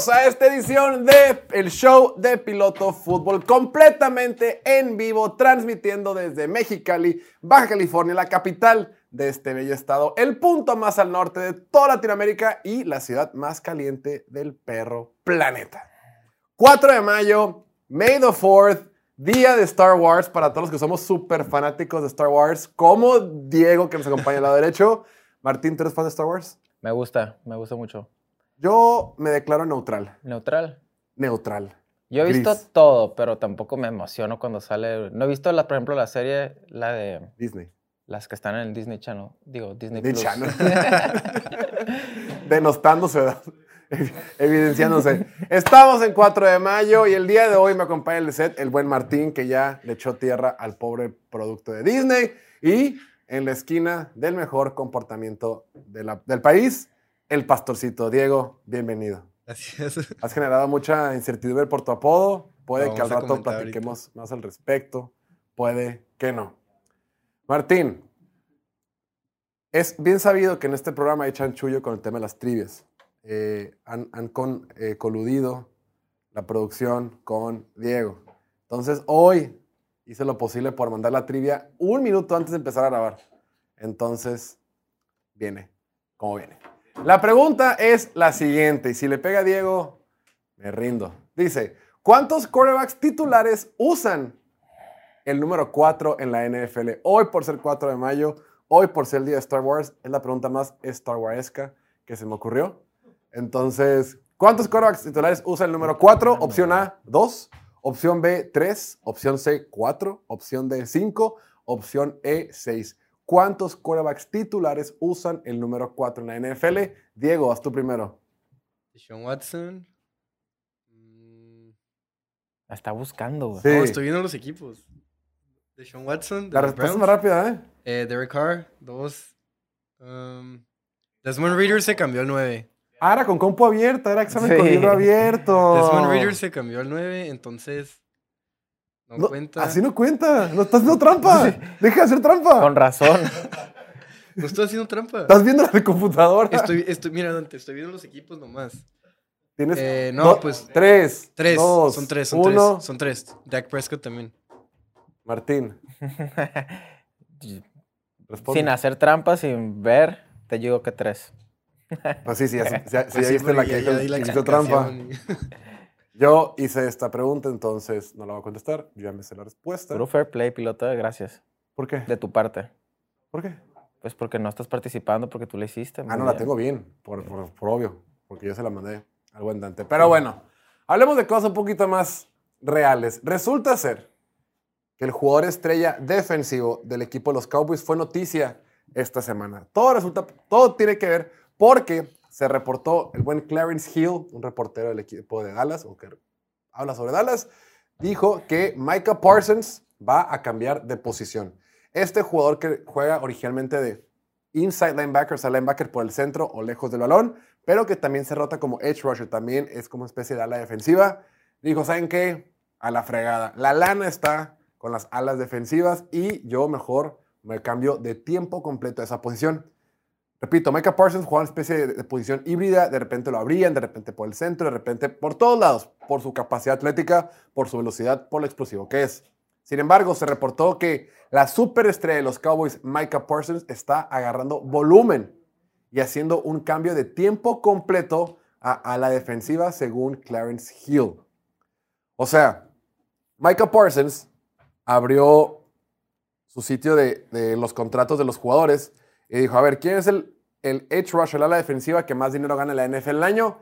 Bienvenidos a esta edición de el show de Piloto Fútbol completamente en vivo, transmitiendo desde Mexicali, Baja California, la capital de este bello estado, el punto más al norte de toda Latinoamérica y la ciudad más caliente del perro planeta. 4 de mayo, May the 4th, día de Star Wars para todos los que somos súper fanáticos de Star Wars, como Diego que nos acompaña al lado derecho. Martín, ¿tú eres fan de Star Wars? Me gusta, me gusta mucho. Yo me declaro neutral. ¿Neutral? Neutral. Yo he Gris. visto todo, pero tampoco me emociono cuando sale. No he visto, la, por ejemplo, la serie, la de Disney. las que están en el Disney Channel. Digo, Disney, Disney Plus. Channel. Edad. Evidenciándose. Estamos en 4 de mayo y el día de hoy me acompaña el set, el buen Martín, que ya le echó tierra al pobre producto de Disney. Y en la esquina del mejor comportamiento de la- del país, el pastorcito. Diego, bienvenido. Gracias. Has generado mucha incertidumbre por tu apodo. Puede Lo que al rato platiquemos más al respecto. Puede que no. Martín, es bien sabido que en este programa hay chanchullo con el tema de las trivias. Eh, han han con- eh, coludido la producción con Diego. Entonces, hoy hice lo posible por mandar la trivia un minuto antes de empezar a grabar. Entonces, viene como viene. La pregunta es la siguiente, y si le pega a Diego, me rindo. Dice, ¿cuántos quarterbacks titulares usan el número 4 en la NFL? Hoy por ser 4 de mayo, hoy por ser el día de Star Wars, es la pregunta más Star Waresca que se me ocurrió. Entonces, ¿cuántos quarterbacks titulares usan el número 4? Opción A, 2. Opción B, 3. Opción C, 4. Opción D, 5. Opción E, 6. ¿Cuántos quarterbacks titulares usan el número 4 en la NFL? Diego, haz tú primero. Sean Watson. La está buscando, güey. Sí. Estoy viendo los equipos. Deshaun Watson. de La respuesta es Browns. más rápida, ¿eh? Eh, Derek Carr, dos. Um, Desmond Reader se cambió al 9. Ah, era con compu abierta, era examen Sí. con libro abierto. Desmond Reader se cambió al 9, entonces. No, No, cuenta. Así no cuenta. No estás haciendo trampa. Deja de hacer trampa. Con razón. No estoy haciendo trampa. Estás viendo la de computadora. Estoy, estoy, mira, Dante, estoy viendo los equipos nomás. Tienes Eh, no, pues- Tres. Tres. dos, son tres, son uno. tres. Son tres. Dak Prescott también. Martín, responde. sin hacer trampas, sin ver, te digo que tres. Pues sí, sí, ya, ya- sí, ya Pues sí, viste la que ya- ya hizo, di la que hizo trampa. y- Yo hice esta pregunta, entonces no la voy a contestar. Yo ya me sé la respuesta. Puro fair play, piloto, gracias. ¿Por qué? De tu parte. ¿Por qué? Pues porque no estás participando, porque tú la hiciste. Ah, no, la bien. tengo bien, por, por- por obvio, porque yo se la mandé al buen Dante. Pero bueno, hablemos de cosas un poquito más reales. Resulta ser que el jugador estrella defensivo del equipo de los Cowboys fue noticia esta semana. Todo resulta, todo tiene que ver porque se reportó el buen Clarence Hill, un reportero del equipo de Dallas, o que habla sobre Dallas, dijo que Micah Parsons va a cambiar de posición. Este jugador que juega originalmente de inside linebacker, o sea, linebacker por el centro o lejos del balón, pero que también se rota como edge rusher, también es como una especie de ala defensiva. Dijo, ¿saben qué? A la fregada. La lana está con las alas defensivas y yo mejor me cambio de tiempo completo a esa posición. Repito, Micah Parsons juega una especie de, posición híbrida, de repente lo abrían, de repente por el centro, de repente por todos lados, por su capacidad atlética, por su velocidad, por lo explosivo que es. Sin embargo, se reportó que la superestrella de los Cowboys, Micah Parsons, está agarrando volumen y haciendo un cambio de tiempo completo a, la defensiva según Clarence Hill. O sea, Micah Parsons abrió su sitio de los contratos de los jugadores y dijo, a ver, ¿quién es el, el edge rusher, ala defensiva que más dinero gana en la NFL el año?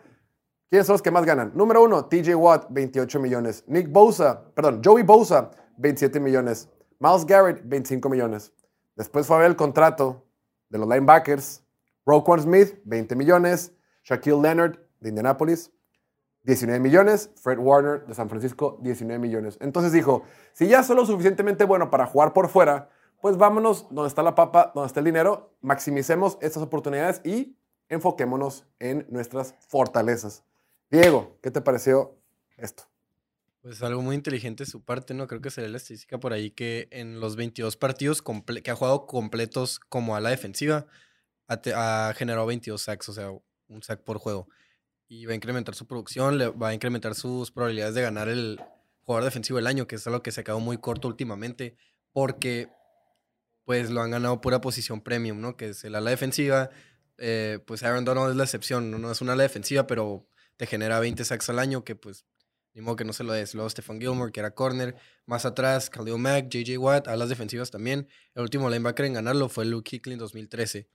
¿Quiénes son los que más ganan? Número uno, TJ Watt, 28 millones. Nick Bosa, perdón, Joey Bosa, 27 millones. Miles Garrett, 25 millones. Después fue a ver el contrato de los linebackers. Roquan Smith, 20 millones. Shaquille Leonard, de Indianapolis, 19 millones. Fred Warner, de San Francisco, 19 millones. Entonces dijo, si ya soy lo suficientemente bueno para jugar por fuera, pues vámonos donde está la papa, donde está el dinero, maximicemos estas oportunidades y enfoquémonos en nuestras fortalezas. Diego, ¿qué te pareció esto? Pues algo muy inteligente de su parte, ¿no? Creo que sería la estadística por ahí que en los 22 partidos que ha jugado completos como a la defensiva, ha, ha generado 22 sacks, o sea, un sack por juego. y va a incrementar su producción, le va a incrementar sus probabilidades de ganar el jugador defensivo del año, que es algo que se quedó muy corto últimamente, porque pues lo han ganado pura posición premium, ¿no? Que es el ala defensiva. eh, pues Aaron Donald es la excepción, ¿no? No es una ala defensiva, pero te genera 20 sacks al año, que pues ni modo que no se lo des. Luego Stefan Gilmore, que era corner. Más atrás, Khalil Mack, JJ Watt, alas defensivas también. El último linebacker en ganarlo fue Luke Kuechly en 2013.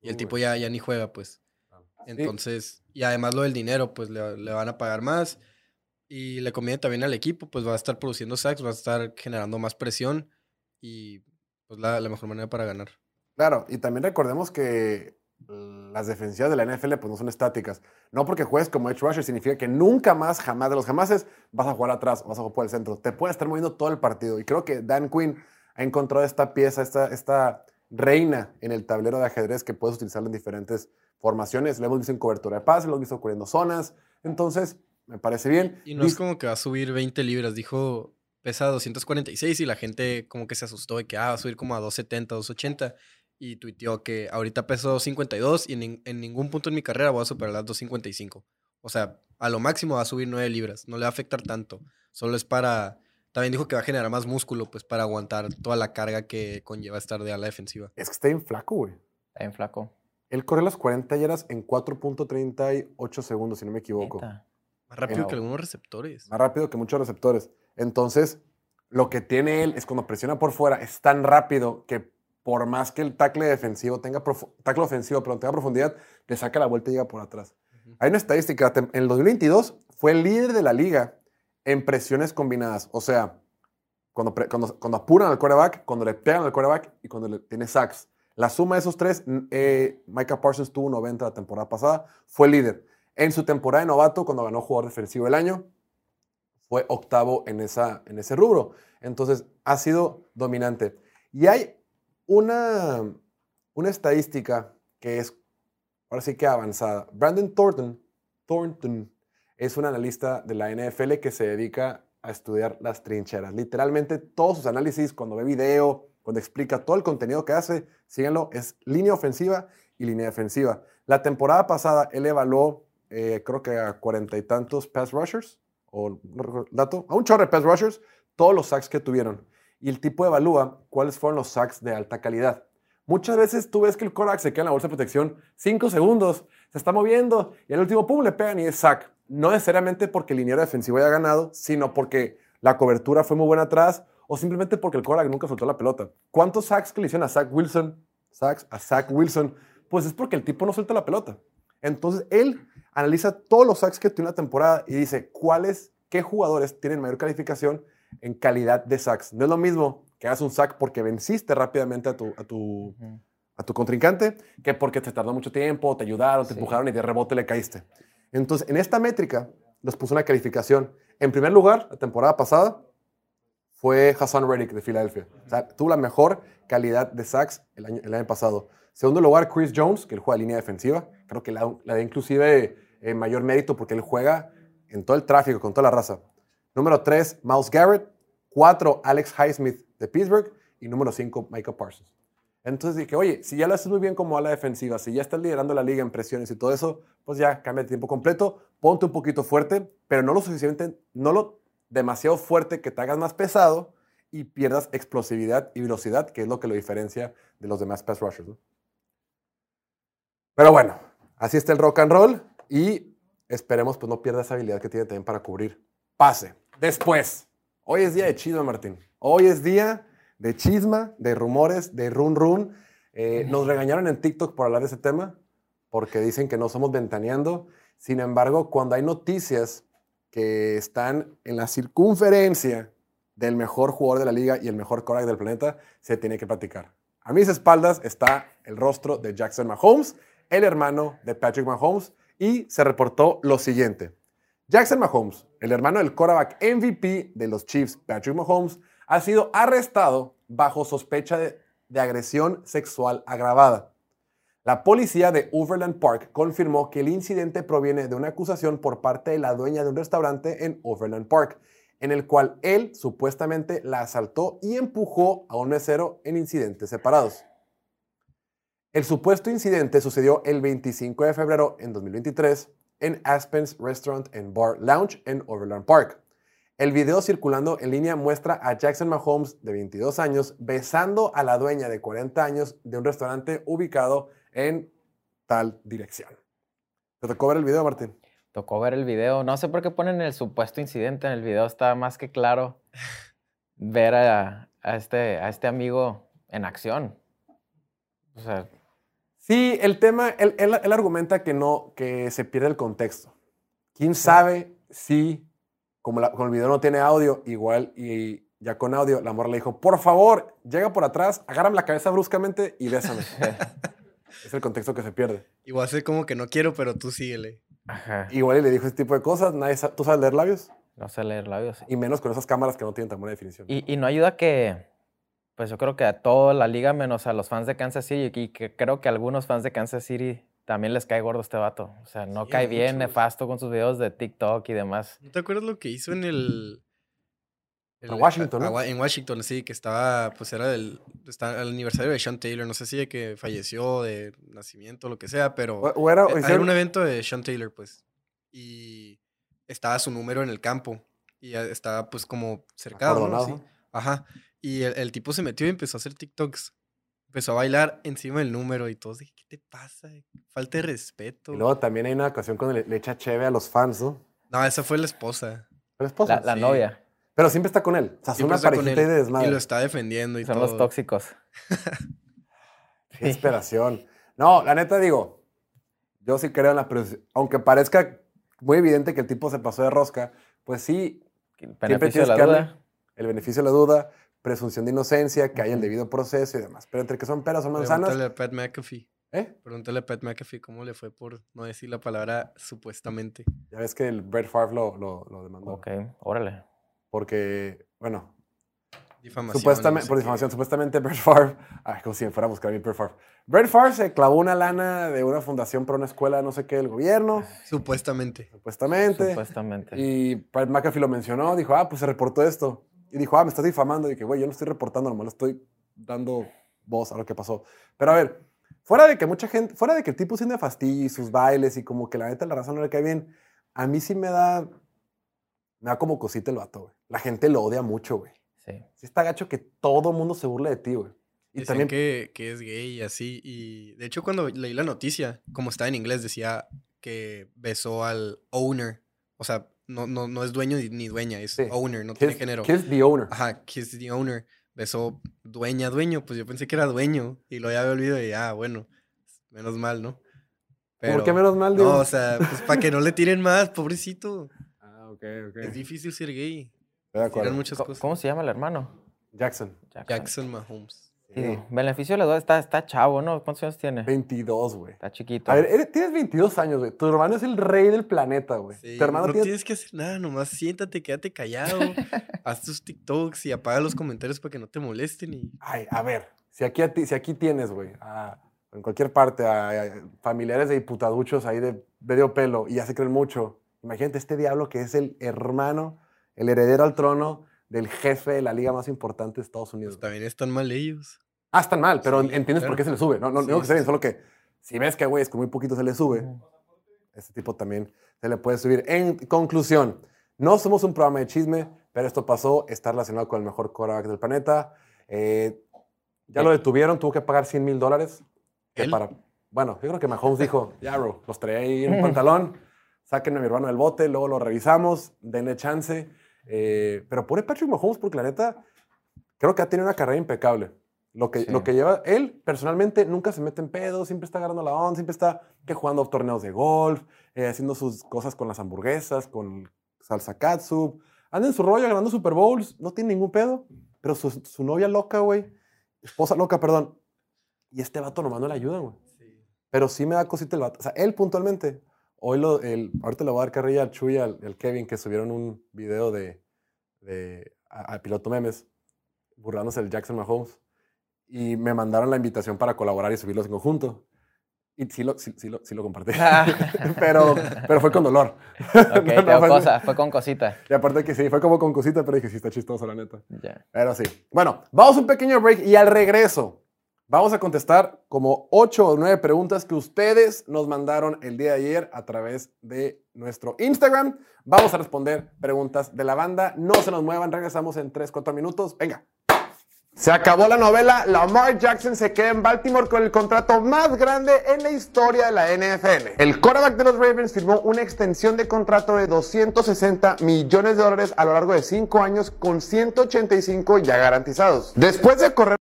Y el Uy. tipo ya, ya ni juega, pues. Sí. Entonces, y además lo del dinero, pues le, le van a pagar más. Y le conviene también al equipo, pues va a estar produciendo sacks, va a estar generando más presión. Y pues la, la mejor manera para ganar. Claro, y también recordemos que las defensivas de la NFL pues no son estáticas. No porque juegues como edge rusher significa que nunca más, jamás de los jamases, vas a jugar atrás o vas a jugar por el centro. Te puedes estar moviendo todo el partido. Y creo que Dan Quinn ha encontrado esta pieza, esta, esta reina en el tablero de ajedrez que puedes utilizarla en diferentes formaciones. Lo hemos visto en cobertura de pase, lo hemos visto cubriendo zonas. Entonces, me parece bien. Y no es como que va a subir 20 libras, dijo pesa 246 y la gente como que se asustó de que ah, va a subir como a 270, 280 y tuiteó que ahorita peso 252 y en, en ningún punto en mi carrera voy a superar las 255. O sea, a lo máximo va a subir 9 libras, no le va a afectar tanto. Solo es para... También dijo que va a generar más músculo, pues para aguantar toda la carga que conlleva estar de ala defensiva. Es que está bien flaco, güey. Está bien flaco. Él corre las 40 yardas en 4.38 segundos, si no me equivoco. Neta. Más rápido que algunos receptores. Más rápido que muchos receptores. Entonces, lo que tiene él es cuando presiona por fuera, es tan rápido que por más que el tackle defensivo tenga tackle ofensivo, pero tenga profundidad, le saca la vuelta y llega por atrás. Ujú. Hay una estadística, en el 2022 fue el líder de la liga en presiones combinadas. O sea, cuando, cuando, cuando apuran al quarterback, cuando le pegan al quarterback y cuando le tiene sacks. La suma de esos tres, eh, Micah Parsons tuvo 90 la temporada pasada, fue líder. En su temporada de novato, cuando ganó jugador defensivo del año, fue octavo en, esa, en ese rubro. Entonces, ha sido dominante. Y hay una, una estadística que es, ahora sí que avanzada. Brandon Thornton, Thornton es un analista de la NFL que se dedica a estudiar las trincheras. Literalmente, todos sus análisis, cuando ve video, cuando explica todo el contenido que hace, síganlo, es línea ofensiva y línea defensiva. La temporada pasada, él evaluó, eh, creo que a cuarenta y tantos pass rushers, o no dato, a un chorro de pass rushers, todos los sacks que tuvieron. Y el tipo evalúa cuáles fueron los sacks de alta calidad. Muchas veces tú ves que el Korak se queda en la bolsa de protección 5 segundos, se está moviendo y al último pum le pegan y es sack. No necesariamente porque el liniero defensivo haya ganado, sino porque la cobertura fue muy buena atrás o simplemente porque el Korak nunca soltó la pelota. ¿Cuántos sacks que le hicieron a Zach Wilson? Sacks a Zach Wilson. Pues es porque el tipo no suelta la pelota. Entonces él analiza todos los sacks que tiene una temporada y dice cuáles, qué jugadores tienen mayor calificación en calidad de sacks. No es lo mismo que hagas un sack porque venciste rápidamente a tu, a tu, a tu contrincante que porque te tardó mucho tiempo, te ayudaron, te Sí. empujaron y de rebote le caíste. Entonces, en esta métrica les puso una calificación. En primer lugar, la temporada pasada fue Hassan Reddick de Filadelfia. O sea, tuvo la mejor calidad de sacks el año, el año pasado. Segundo lugar, Chris Jones, que él juega línea defensiva. Creo que le da inclusive eh, mayor mérito porque él juega en todo el tráfico, con toda la raza. Número 3, Miles Garrett. 4, Alex Highsmith de Pittsburgh. Y número 5, Michael Parsons. Entonces dije, oye, si ya lo haces muy bien como ala defensiva, si ya estás liderando la liga en presiones y todo eso, pues ya cambia de tiempo completo, ponte un poquito fuerte, pero no lo suficiente, no lo demasiado fuerte que te hagas más pesado y pierdas explosividad y velocidad, que es lo que lo diferencia de los demás pass rushers. ¿no? Pero bueno, así está el rock and roll y esperemos pues no pierda esa habilidad que tiene también para cubrir pase. Después, hoy es día de chisma, Martín. Hoy es día de chisma, de rumores, de run run. Eh, nos regañaron en TikTok por hablar de ese tema, porque dicen que no somos ventaneando. Sin embargo, cuando hay noticias que están en la circunferencia del mejor jugador de la liga y el mejor quarterback del planeta, se tiene que platicar. A mis espaldas está el rostro de Jackson Mahomes, el hermano de Patrick Mahomes, y se reportó lo siguiente. Jackson Mahomes, el hermano del quarterback MVP de los Chiefs, Patrick Mahomes, ha sido arrestado bajo sospecha de, de agresión sexual agravada. La policía de Overland Park confirmó que el incidente proviene de una acusación por parte de la dueña de un restaurante en Overland Park, en el cual él supuestamente la asaltó y empujó a un mesero en incidentes separados. El supuesto incidente sucedió el 25 de febrero en 2023 en Aspen's Restaurant and Bar Lounge en Overland Park. El video circulando en línea muestra a Jackson Mahomes, de 22 años, besando a la dueña de 40 años de un restaurante ubicado en tal dirección. ¿Te tocó ver el video, Martín? Tocó ver el video. No sé por qué ponen el supuesto incidente en el video. Está más que claro ver a, este, este amigo en acción. O sea, Sí, el tema, él, él- él argumenta que no, que se pierde el contexto. ¿Quién sabe si, como, la- como el video no tiene audio, igual y ya con audio, la morra le dijo, por favor, llega por atrás, agárrame la cabeza bruscamente y bésame. es el contexto que se pierde. Igual sé como que no quiero, pero tú síguele. ajá, Igual y le dijo ese tipo de cosas, nadie sa- ¿tú sabes leer labios? no sé leer labios. Y menos con esas cámaras que no tienen tan buena definición. Y, y no ayuda que, pues yo creo que a toda la liga, menos a los fans de Kansas City, y que creo que a algunos fans de Kansas City también les cae gordo este vato. O sea, no Sí, cae bien, muchos. nefasto con sus videos de TikTok y demás. ¿No te acuerdas lo que hizo en el... En Washington, a- ¿no? a- En Washington, sí, que estaba, pues era del, está el aniversario de Sean Taylor, no sé si de que falleció, de nacimiento, lo que sea, pero... O, o era, Eh, Era hicieron- un evento de Sean Taylor, pues. Y estaba su número en el campo. Y estaba, pues, como cercado, ¿no? Acordonado, Sí. ¿no? Ajá. Y el, el tipo se metió y empezó a hacer TikToks. Empezó a bailar encima del número y todos dije, ¿qué te pasa? Falta de respeto. Y luego también hay una ocasión cuando le, le echa cheve a los fans, ¿no? No, esa fue la esposa. La esposa. La, la sí. novia, Pero siempre está con él. O sea, son una parejita de desmadre. Y lo está defendiendo y son todo. los tóxicos. Qué desesperación. No, la neta digo, yo sí creo en la. Aunque parezca muy evidente que el tipo se pasó de rosca, pues sí, El beneficio de la duda. el beneficio de la duda, presunción de inocencia, que haya el debido proceso y demás. Pero entre que son peras o manzanas, Pregúntale a Pat McAfee. ¿eh? Pregúntale a Pat McAfee cómo le fue por no decir la palabra supuestamente. Ya ves que el Brett Favre lo, lo, lo demandó. Ok, órale. Porque, bueno, Difamación. supuestamente, no sé por qué. difamación, supuestamente Brett Favre, ay, como si me fuera a buscar a mi Brett Favre. Brett Favre se clavó una lana de una fundación para una escuela, no sé qué, del gobierno, Supuestamente. supuestamente. Supuestamente. Y Pat McAfee lo mencionó, dijo, ah, pues se reportó esto. Y dijo, ah, me estás difamando. Y dije, güey, yo no estoy reportando, nomás le estoy dando voz a lo que pasó. Pero a ver, fuera de que mucha gente, fuera de que el tipo tiene fastidio y sus bailes y como que la neta la raza no le cae bien, a mí sí me da, me da como cosita el vato, güey. La gente lo odia mucho, güey. Sí. Sí está gacho que todo mundo se burle de ti, güey. Y Dicen también, que, que es gay y así. Y de hecho, cuando leí la noticia, como está en inglés, decía que besó al owner. O sea, no, no, no es dueño ni, dueña, es Sí. owner, no tiene género. kiss the owner. Ajá, kiss the owner. Besó dueña, dueño. Pues yo pensé que era dueño. Y lo había olvidado y ah, bueno, menos mal, ¿no? ¿Por qué menos mal, digo? No, o sea, pues para que no le tiren más, pobrecito. Ah, ok, ok. Es difícil ser gay. Estoy de Tiran acuerdo. muchas Co- cosas. ¿Cómo se llama el hermano? Jackson. Jackson. Jackson Mahomes. Beneficio de la duda está, está chavo, ¿no? ¿Cuántos años tiene? 22, güey. Está chiquito. A ver, eres- tienes 22 años, güey. Tu hermano es el rey del planeta, güey. Sí, tu hermano no tiene... tienes que hacer nada, nomás siéntate, quédate callado, haz tus TikToks y apaga los comentarios para que no te molesten y Ay, a ver, si aquí, a ti- si aquí tienes, güey, a- en cualquier parte, a, a familiares de diputaduchos ahí de medio pelo y ya se creen mucho, imagínate este diablo que es el hermano, el heredero al trono del jefe de la liga más importante de Estados Unidos. pues también están mal ellos. Ah, están mal, pero Sí, entiendes por claro. qué se le sube. No, no Sí, digo que se sí. solo que si ves que, güey, es con muy poquito se le sube, Ujú. este tipo también se le puede subir. En conclusión, no somos un programa de chisme, pero esto pasó, está relacionado con el mejor quarterback del planeta. Eh, ya lo detuvieron, tuvo que pagar 100 mil dólares. que para- Bueno, yo creo que Mahomes dijo, ya, bro, los traía ahí en un pantalón, sáquenme a mi hermano del bote, luego lo revisamos, denle chance. Eh, pero pobre Patrick Mahomes, porque la neta, creo que ha tenido una carrera impecable. Lo que, Sí. lo que lleva, él personalmente nunca se mete en pedo, siempre está agarrando la onda, siempre está que jugando torneos de golf, eh, haciendo sus cosas con las hamburguesas, con salsa katsu. Anda en su rollo ganando Super Bowls, no tiene ningún pedo. Pero su, su novia loca, güey, esposa loca, perdón. Y este vato nomás no le ayuda, güey. Pero sí me da cosita el vato. O sea, él puntualmente. Hoy lo, el, ahorita le voy a dar carrilla al Chuy y al, al Kevin que subieron un video de, de a, a piloto memes burlándose del Jackson Mahomes. Y me mandaron la invitación para colaborar y subirlos en conjunto. Y sí lo, sí, sí lo, sí lo compartí. pero, pero fue con dolor. Ok, No, no, fue- cosa, fue con cosita. Y aparte que sí, fue como con cosita, pero dije, sí está chistoso, la neta. Ya. Pero sí. Bueno, vamos a un pequeño break y al regreso Vamos a contestar como ocho o nueve preguntas que ustedes nos mandaron el día de ayer a través de nuestro Instagram. Vamos a responder preguntas de la banda. No se nos muevan, regresamos en 3, 4 minutos. Venga. Se acabó la novela. Lamar Jackson se queda en Baltimore con el contrato más grande en la historia de la NFL. El quarterback de los Ravens firmó una extensión de contrato de 260 millones de dólares a lo largo de 5 años con 185 ya garantizados. Después de correr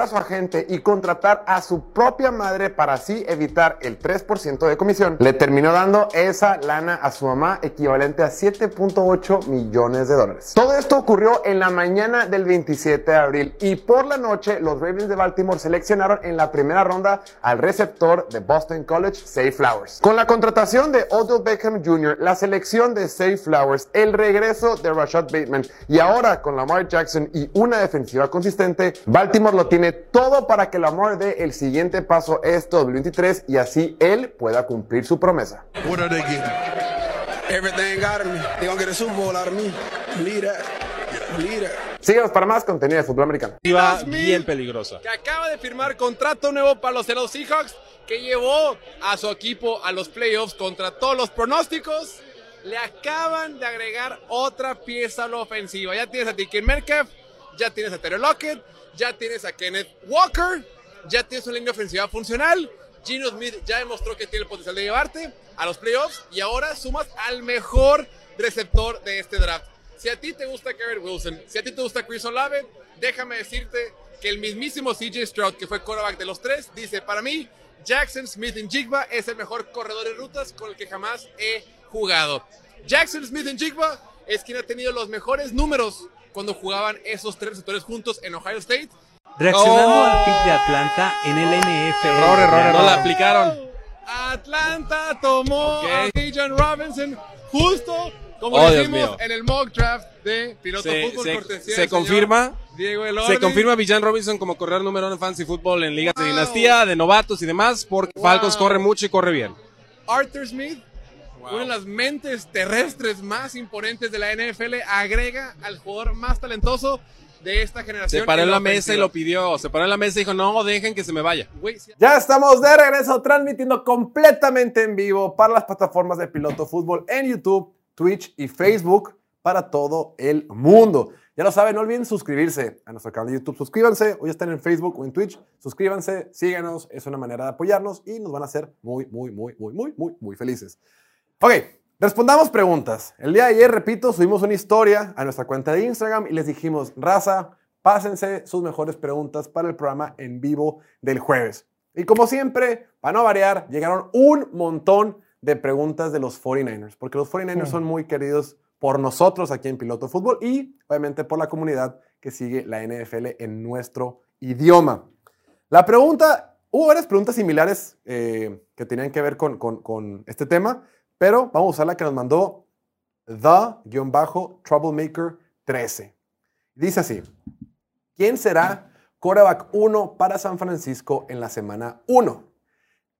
a su agente y contratar a su propia madre para así evitar el 3% de comisión, le terminó dando esa lana a su mamá equivalente a 7.8 millones de dólares. Todo esto ocurrió en la mañana del 27 de abril y por la noche los Ravens de Baltimore seleccionaron en la primera ronda al receptor de Boston College, Say Flowers. Con la contratación de Odell Beckham Jr., la selección de Say Flowers, el regreso de Rashad Bateman y ahora con Lamar Jackson y una defensiva consistente, Baltimore lo tiene todo para que Lamar dé el siguiente paso este 2023 y así él pueda cumplir su promesa. Síganos para más contenido de fútbol americano. Iba bien peligrosa. que acaba de firmar contrato nuevo para los Seattle Seahawks, que llevó a su equipo a los playoffs contra todos los pronósticos. Le acaban de agregar otra pieza a la ofensiva. Ya tienes a Tiken Metcalf, ya tienes a Terry Lockett, ya tienes a Kenneth Walker, ya tienes una línea ofensiva funcional. Gino Smith ya demostró que tiene el potencial de llevarte a los playoffs y ahora sumas al mejor receptor de este draft. Si a ti te gusta Garrett Wilson, si a ti te gusta Chris Olave, déjame decirte que el mismísimo CJ Stroud, que fue quarterback de los tres, dice, para mí, Jackson Smith en Jigba es el mejor corredor de rutas con el que jamás he jugado. Jackson Smith en Jigba es quien ha tenido los mejores números cuando jugaban esos tres receptores juntos en Ohio State. Reaccionando Oh. al pick de Atlanta en el NFL. Error, error, no la aplicaron. Atlanta tomó Ok. a Bijan Robinson justo como Oh, lo Dios hicimos mío. en el mock draft de Piloto Se, Fútbol se- cortesía se confirma. Diego Elordi. Se confirma Villan Robinson como corredor número uno en fantasy fútbol en ligas de dinastía, de novatos y demás, porque Wow. Falcons corre mucho y corre bien. Arthur Smith, una de las mentes terrestres más imponentes de la NFL, agrega al jugador más talentoso de esta generación. Se paró en la mesa y lo pidió. Se paró en la mesa y dijo, no, dejen que se me vaya. Ya estamos de regreso transmitiendo completamente en vivo para las plataformas de Piloto Fútbol en YouTube, Twitch y Facebook para todo el mundo. Ya lo saben, no olviden suscribirse a nuestro canal de YouTube. Suscríbanse, hoy están en Facebook o en Twitch. Suscríbanse, síganos, es una manera de apoyarnos y nos van a hacer muy, muy, muy, muy, muy, muy, muy felices. Ok, respondamos preguntas. El día de ayer, repito, subimos una historia a nuestra cuenta de Instagram y les dijimos, raza, pásense sus mejores preguntas para el programa en vivo del jueves. Y como siempre, para no variar, llegaron un montón de preguntas de los 49ers, porque los 49ers son muy queridos por nosotros aquí en Piloto Fútbol y obviamente por la comunidad que sigue la NFL en nuestro idioma. La pregunta, hubo varias preguntas similares eh, que tenían que ver con, con- con este tema, pero vamos a usar la que nos mandó The-Troublemaker13. Dice así, ¿quién será quarterback 1 para San Francisco en la semana 1?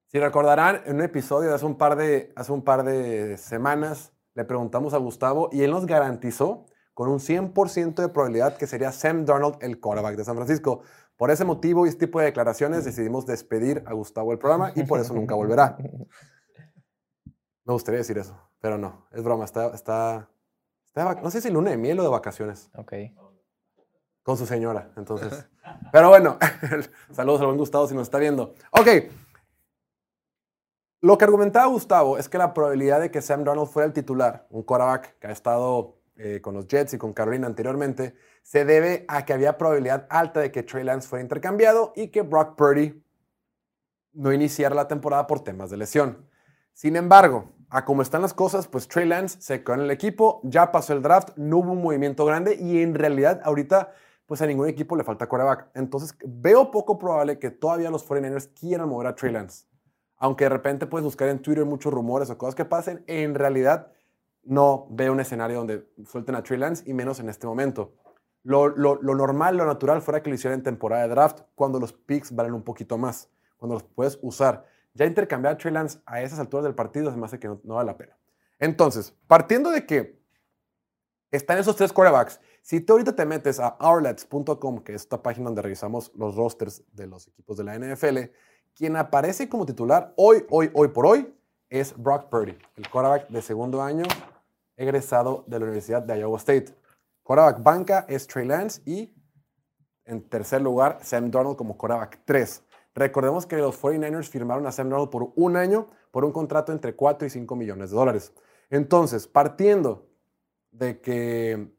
Si recordarán, en un episodio de hace un par de, hace un par de semanas le preguntamos a Gustavo y él nos garantizó con un 100% de probabilidad que sería Sam Darnold el quarterback de San Francisco. Por ese motivo y este tipo de declaraciones decidimos despedir a Gustavo del programa y por eso nunca volverá. Me gustaría decir eso, pero no, es broma, está, está, no sé si luna de miel o de vacaciones Ok. con su señora, entonces. Pero bueno, saludos al buen Gustavo si nos está viendo. Ok. Lo que argumentaba Gustavo es que la probabilidad de que Sam Darnold fuera el titular, un quarterback que ha estado eh, con los Jets y con Carolina anteriormente, se debe a que había probabilidad alta de que Trey Lance fuera intercambiado y que Brock Purdy no iniciara la temporada por temas de lesión. Sin embargo, a como están las cosas, pues Trey Lance se quedó en el equipo, ya pasó el draft, no hubo un movimiento grande y en realidad ahorita pues a ningún equipo le falta quarterback. Entonces veo poco probable que todavía los 49ers quieran mover a Trey Lance. Aunque de repente puedes buscar en Twitter muchos rumores o cosas que pasen, en realidad no veo un escenario donde suelten a Trey Lance y menos en este momento. Lo, lo- lo normal, lo natural fuera que lo hicieran en temporada de draft cuando los picks valen un poquito más, cuando los puedes usar. Ya intercambiar a Trey Lance a esas alturas del partido se me que no, vale la pena. Entonces, partiendo de que están esos tres quarterbacks, Si tú ahorita te metes a outlets.com, que es esta página donde revisamos los rosters de los equipos de la NFL, quien aparece como titular hoy, hoy, hoy por hoy es Brock Purdy, el quarterback de segundo año egresado de la Universidad de Iowa State. Quarterback banca es Trey Lance y en tercer lugar Sam Darnold como quarterback 3. Recordemos que los 49ers firmaron a Sam Darnold por un año por un contrato entre 4 y 5 millones de dólares. Entonces, partiendo de que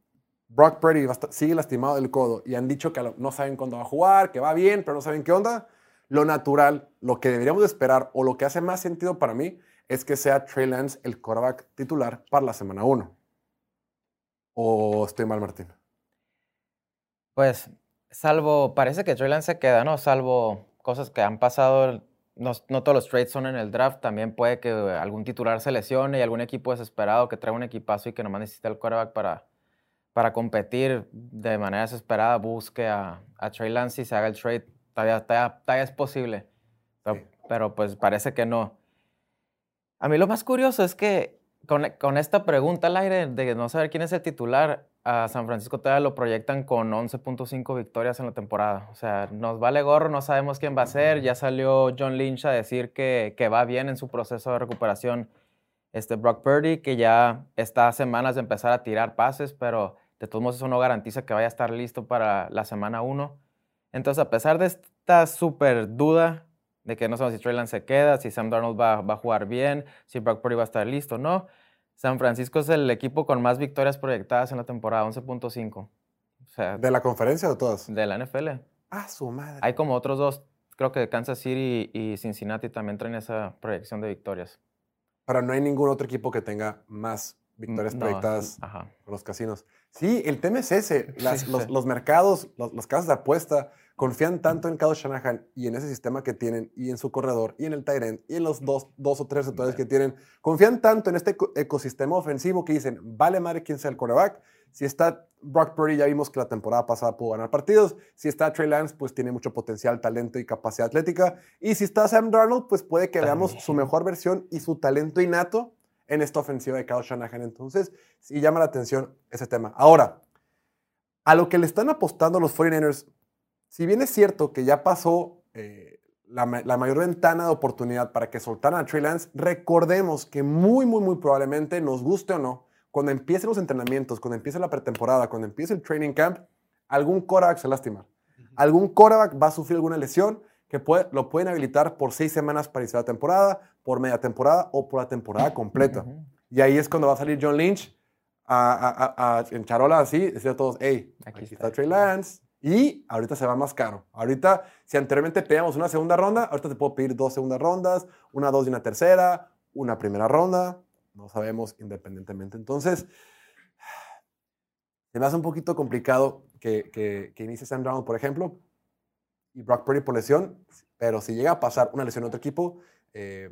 Brock Purdy sigue lastimado del codo y han dicho que no saben cuándo va a jugar, que va bien, pero no saben qué onda, lo natural, lo que deberíamos de esperar o lo que hace más sentido para mí es que sea Trey Lance el quarterback titular para la semana 1. ¿O estoy mal, Martín? Pues, salvo, parece que Trey Lance se queda, ¿no? Salvo cosas que han pasado, no, no todos los trades son en el draft, también puede que algún titular se lesione y algún equipo desesperado que trae un equipazo y que nomás necesita el quarterback para, para competir de manera desesperada busque a, a Trey Lance y se haga el trade. Todavía, todavía- todavía es posible, pero, Sí. pero, pues parece que no. A mí lo más curioso es que con, esta pregunta al aire de no saber quién es el titular, a San Francisco todavía lo proyectan con 11.5 victorias en la temporada. O sea, nos vale gorro, no sabemos quién va a ser. Ya salió John Lynch a decir que, que va bien en su proceso de recuperación. Este Brock Purdy, que ya está a semanas de empezar a tirar pases, pero de todos modos eso no garantiza que vaya a estar listo para la semana 1. Entonces, a pesar de esta súper duda de que no sabemos si Trey Lance se queda, si Sam Darnold va, va a jugar bien, si Brock Purdy va a estar listo, no. San Francisco es el equipo con más victorias proyectadas en la temporada, 11.5. O sea, ¿De la conferencia o todas? de la NFL. Ah, su madre. Hay como otros dos, creo que Kansas City y Cincinnati también traen esa proyección de victorias. Pero no hay ningún otro equipo que tenga más victorias No, proyectadas con los casinos. Sí, el tema es ese. Las- Sí, los, sí. los mercados, los, las casas de apuesta confían tanto en Kyle Shanahan y en ese sistema que tienen y en su corredor y en el tight end y en los dos, dos o tres receptores que tienen. Confían tanto en este eco- ecosistema ofensivo que dicen, vale madre quién sea el quarterback. Si está Brock Purdy, ya vimos que la temporada pasada pudo ganar partidos. Si está Trey Lance, pues tiene mucho potencial, talento y capacidad atlética. Y si está Sam Darnold, pues puede que veamos su mejor versión y su talento innato en esta ofensiva de Kyle Shanahan. Entonces, sí llama la atención ese tema. Ahora, a lo que le están apostando los 49ers, si bien es cierto que ya pasó eh, la, ma- la mayor ventana de oportunidad para que soltaran a Trey Lance, recordemos que muy, muy, muy probablemente, nos guste o no, cuando empiecen los entrenamientos, cuando empiece la pretemporada, cuando empiece el training camp, algún quarterback se va a lastimar. Algún quarterback va a sufrir alguna lesión que puede- lo pueden habilitar por seis semanas para iniciar la temporada, por media temporada o por la temporada completa. Y ahí es cuando va a salir John Lynch a, a- a- a- en charola así, decir a todos, hey, aquí, Aquí está está. Trey Lance. Y ahorita se va más caro. Ahorita, si anteriormente pedíamos una segunda ronda, ahorita te puedo pedir dos segundas rondas, una dos y una tercera, una primera ronda. No sabemos independientemente. Entonces, se me hace un poquito complicado que, que, que inicie Sam Darnold, por ejemplo, y Brock Purdy por lesión, pero si llega a pasar una lesión a otro equipo, eh,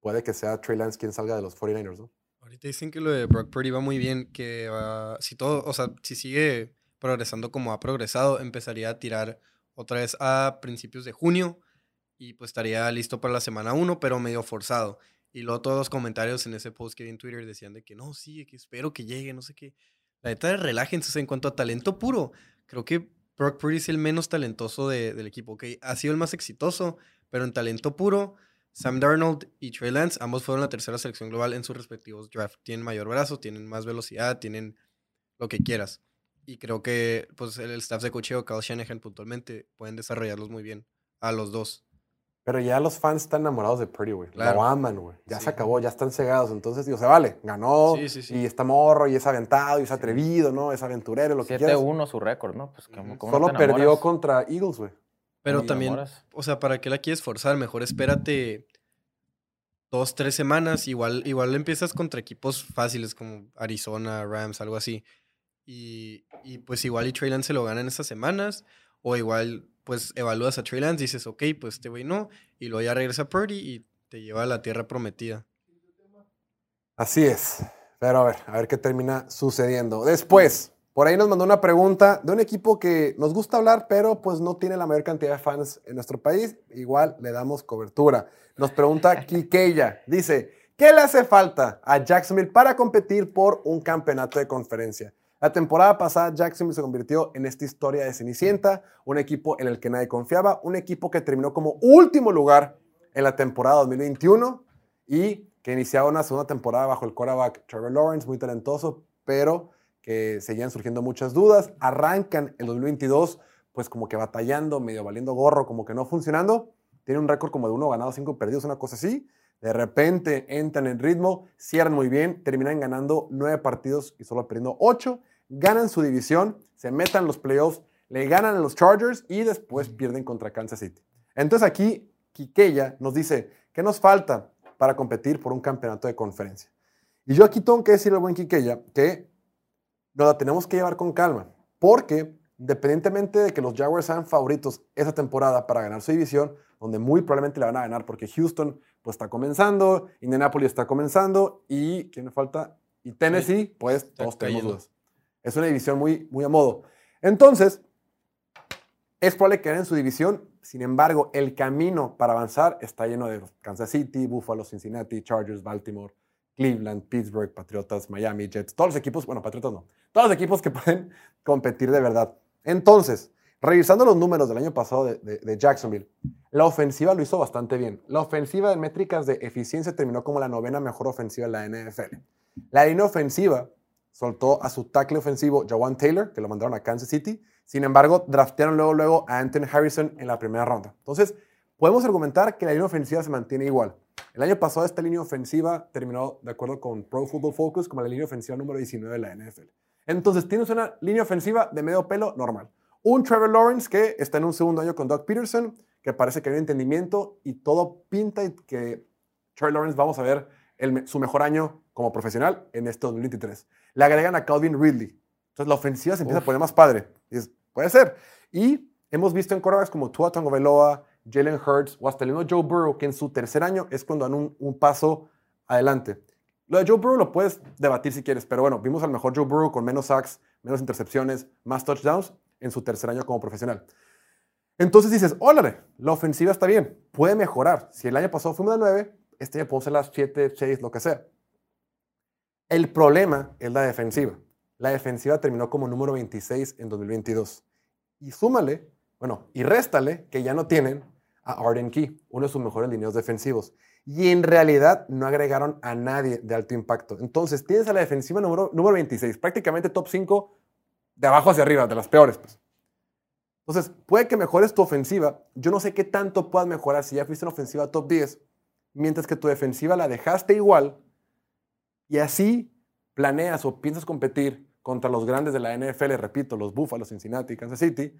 puede que sea Trey Lance quien salga de los 49ers, ¿no? Ahorita dicen que lo de Brock Purdy va muy bien, que va- si todo, o sea, si sigue progresando como ha progresado, empezaría a tirar otra vez a principios de junio y pues estaría listo para la semana 1, pero medio forzado. Y luego todos los comentarios en ese post que en Twitter decían de que no, sí, que espero que llegue, no sé qué. La neta, relájense, o en cuanto a talento puro, creo que Brock Purdy es el menos talentoso de- del equipo, ¿ok? Ha sido el más exitoso, pero en talento puro, Sam Darnold y Trey Lance, ambos fueron la tercera selección global en sus respectivos drafts. Tienen mayor brazo, tienen más velocidad, tienen lo que quieras. Y creo que pues, el staff de cocheo, Kyle Shanahan puntualmente, pueden desarrollarlos muy bien a los dos. Pero ya los fans están enamorados de Purdy, güey. Claro. Lo aman, güey. Ya Sí. se acabó, ya están cegados. Entonces, digo, se vale. Ganó. Sí, sí, sí. Y está morro, y es aventado, y es atrevido, ¿no? Es aventurero, lo que quieras. 7-1 su récord, ¿no? Pues. ¿cómo no Solo te perdió contra Eagles, güey. Pero también, enamoras. o sea, ¿para qué la quieres forzar? Mejor espérate dos, tres semanas. Igual, igual empiezas contra equipos fáciles como Arizona, Rams, algo así. Y, y pues igual y Trey Lance se lo gana en esas semanas. O igual, pues evalúas a Trey Lance, dices, ok, pues este güey no. Y luego ya regresa Purdy y te lleva a la tierra prometida. Así es. Pero a ver, a ver qué termina sucediendo. Después, por ahí nos mandó una pregunta de un equipo que nos gusta hablar, pero pues no tiene la mayor cantidad de fans en nuestro país. Igual le damos cobertura. Nos pregunta Kikeya. Dice, ¿qué le hace falta a Jacksonville para competir por un campeonato de conferencia? La temporada pasada Jacksonville se convirtió en esta historia de Cenicienta, un equipo en el que nadie confiaba, un equipo que terminó como último lugar en la temporada 2021 y que iniciaba una segunda temporada bajo el quarterback Trevor Lawrence, muy talentoso, pero que seguían surgiendo muchas dudas. Arrancan el 2022 pues como que batallando, medio valiendo gorro, como que no funcionando. Tiene un récord como de uno ganado, cinco perdidos, una cosa así. De repente entran en ritmo, cierran muy bien, terminan ganando nueve partidos y solo perdiendo ocho. Ganan su división, se metan en los playoffs, le ganan a los Chargers y después pierden contra Kansas City. Entonces aquí Quiqueya nos dice, ¿qué nos falta para competir por un campeonato de conferencia? Y yo aquí tengo que decirle al buen Quiqueya que nos la tenemos que llevar con calma, porque independientemente de que los Jaguars sean favoritos esa temporada para ganar su división, donde muy probablemente la van a ganar porque Houston pues está comenzando, Indianapolis está comenzando y ¿quién me falta? Y Tennessee, pues Está todos tenemos dudas. Es una división muy, muy a modo. Entonces, es probable que ganen su división. Sin embargo, el camino para avanzar está lleno de Kansas City, Buffalo, Cincinnati, Chargers, Baltimore, Cleveland, Pittsburgh, Patriotas, Miami, Jets, todos los equipos, bueno, Patriotas no, todos los equipos que pueden competir de verdad. Entonces, revisando los números del año pasado de, Jacksonville, la ofensiva lo hizo bastante bien. La ofensiva de métricas de eficiencia terminó como la novena mejor ofensiva de la NFL. La línea ofensiva soltó a su tackle ofensivo Jawan Taylor, que lo mandaron a Kansas City. Sin embargo, draftearon luego, luego a Anthony Harrison en la primera ronda. Entonces, podemos argumentar que la línea ofensiva se mantiene igual. El año pasado esta línea ofensiva terminó, de acuerdo con Pro Football Focus, como la línea ofensiva número 19 de la NFL. Entonces, tienes una línea ofensiva de medio pelo normal. Un Trevor Lawrence que está en un segundo año con Doug Peterson, que parece que hay un entendimiento y todo pinta y que Trevor Lawrence vamos a ver el su mejor año como profesional en este 2023. Le agregan a Calvin Ridley. Entonces la ofensiva se empieza a poner más padre. Dices, puede ser. Y hemos visto en quarterbacks como Tua Tagovailoa, Jalen Hurts o hasta el mismo Joe Burrow, que en su tercer año es cuando dan un, un paso adelante. Lo de Joe Burrow lo puedes debatir si quieres, pero bueno, vimos al mejor Joe Burrow con menos sacks, menos intercepciones, más touchdowns en su tercer año como profesional. Entonces dices, órale, la ofensiva está bien, puede mejorar. Si el año pasado fuimos de 9, este año podemos ser las 7, 6, lo que sea. El problema es la defensiva. La defensiva terminó como número 26 en 2022. Y súmale, bueno, y réstale que ya no tienen a Arden Key, uno de sus mejores lineos defensivos. Y en realidad no agregaron a nadie de alto impacto. Entonces tienes a la defensiva número, número 26, prácticamente top 5 de abajo hacia arriba, de las peores. Pues. Entonces, puede que mejores tu ofensiva. Yo no sé qué tanto puedas mejorar si ya fuiste en ofensiva top 10, mientras que tu defensiva la dejaste igual y así planeas o piensas competir contra los grandes de la NFL, repito, los Buffalo, Cincinnati, Kansas City,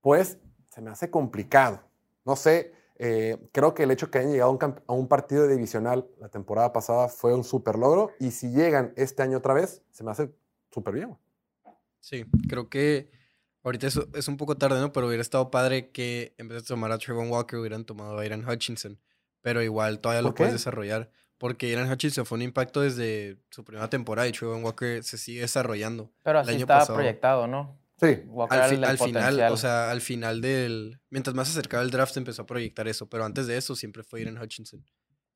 pues se me hace complicado. No sé, eh, creo que el hecho que hayan llegado a un, camp- a un partido divisional la temporada pasada fue un super logro y si llegan este año otra vez, se me hace súper bien. Sí, creo que ahorita es, es un poco tarde, ¿no? Pero hubiera estado padre que en vez de tomar a Trevon Walker hubieran tomado a Aaron Hutchinson. Pero igual todavía ¿Por lo puedes desarrollar. Porque Aaron Hutchinson fue un impacto desde su primera temporada y Trevon Walker se sigue desarrollando. Pero así estaba pasado. proyectado, ¿no? Sí, Walker Al, fi- era el al final, o sea, al final del... Mientras más se acercaba el draft empezó a proyectar eso. Pero antes de eso siempre fue Aaron Hutchinson.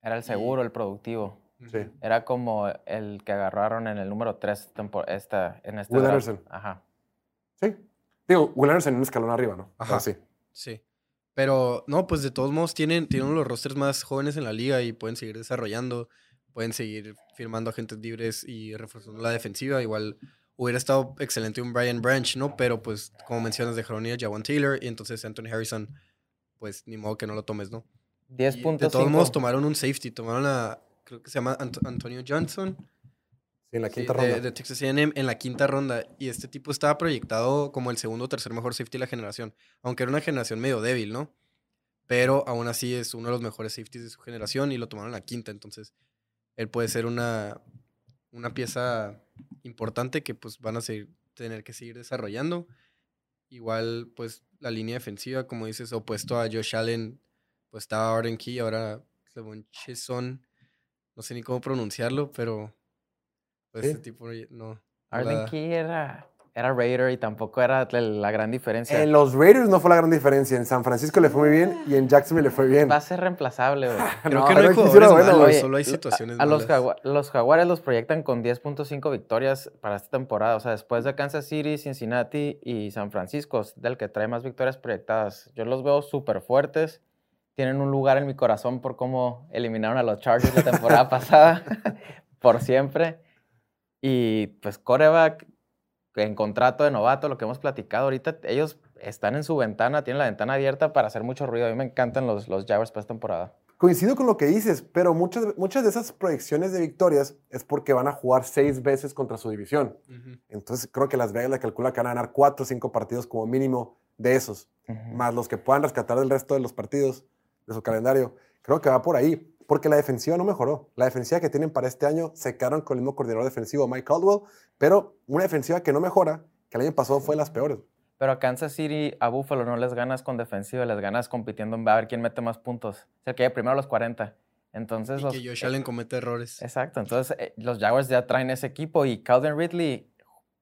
Era el seguro, el productivo. Sí. Era como el que agarraron en el número 3 esta, en este Will draft. Anderson. Ajá. Sí. Digo, Will Anderson en un escalón arriba, ¿no? Ajá. Sí. Sí. Pero no, pues de todos modos tienen, tienen uno de los rosters más jóvenes en la liga y pueden seguir desarrollando, pueden seguir firmando agentes libres y reforzando la defensiva. Igual hubiera estado excelente un Brian Branch, ¿no? Pero pues, como mencionas, dejaron ir a Jawan Taylor y entonces Anthony Harrison, pues ni modo que no lo tomes, ¿no? 10.5. Y de todos modos tomaron un safety, tomaron a, creo que se llama Ant- Antonio Johnson. Sí, en la quinta ronda. de Texas A&M en la quinta ronda. Y este tipo estaba proyectado como el segundo o tercer mejor safety de la generación. Aunque era una generación medio débil, ¿no? Pero aún así es uno de los mejores safeties de su generación y lo tomaron en la quinta. Entonces, él puede ser una, una pieza importante que pues van a seguir, tener que seguir desarrollando. Igual, pues, la línea defensiva, como dices, opuesto a Josh Allen, pues estaba Arden Key, ahora Clevon Chesson. No sé ni cómo pronunciarlo, pero pues Sí. este tipo no. la- Key era era Raider y tampoco era la- gran diferencia. En los Raiders no fue la gran diferencia. En San Francisco le fue muy bien y en Jacksonville le fue bien. Va a ser reemplazable, güey. Creo No, que no hay jugadores malos, Oye, solo hay situaciones a, los, malas. Jagua- los Jaguares los proyectan con 10.5 victorias para esta temporada. O sea, después de Kansas City, Cincinnati y San Francisco, es del que trae más victorias proyectadas. Yo los veo súper fuertes. Tienen un lugar en mi corazón por cómo eliminaron a los Chargers la temporada pasada. por siempre. Y pues coreback en contrato de novato, lo que hemos platicado ahorita, ellos están en su ventana, tienen la ventana abierta para hacer mucho ruido. A mí me encantan los, los Jaguars para esta temporada. Coincido con lo que dices, pero muchas, muchas de esas proyecciones de victorias es porque van a jugar seis veces contra su división. Ujú. Entonces creo que Las Vegas le calcula que van a ganar cuatro o cinco partidos como mínimo de esos, más los que puedan rescatar del resto de los partidos de su calendario. Creo que va por ahí, porque la defensiva no mejoró. La defensiva que tienen para este año se quedaron con el mismo coordinador defensivo, Mike Caldwell, pero una defensiva que no mejora, que el año pasado fue de las peores. Pero a Kansas City, a Buffalo no les ganas con defensiva, les ganas compitiendo en a ver quién mete más puntos. O sea, que primero los 40. Entonces, Y los, que Josh Allen comete errores. Exacto, entonces eh, los Jaguars ya traen ese equipo y Calvin Ridley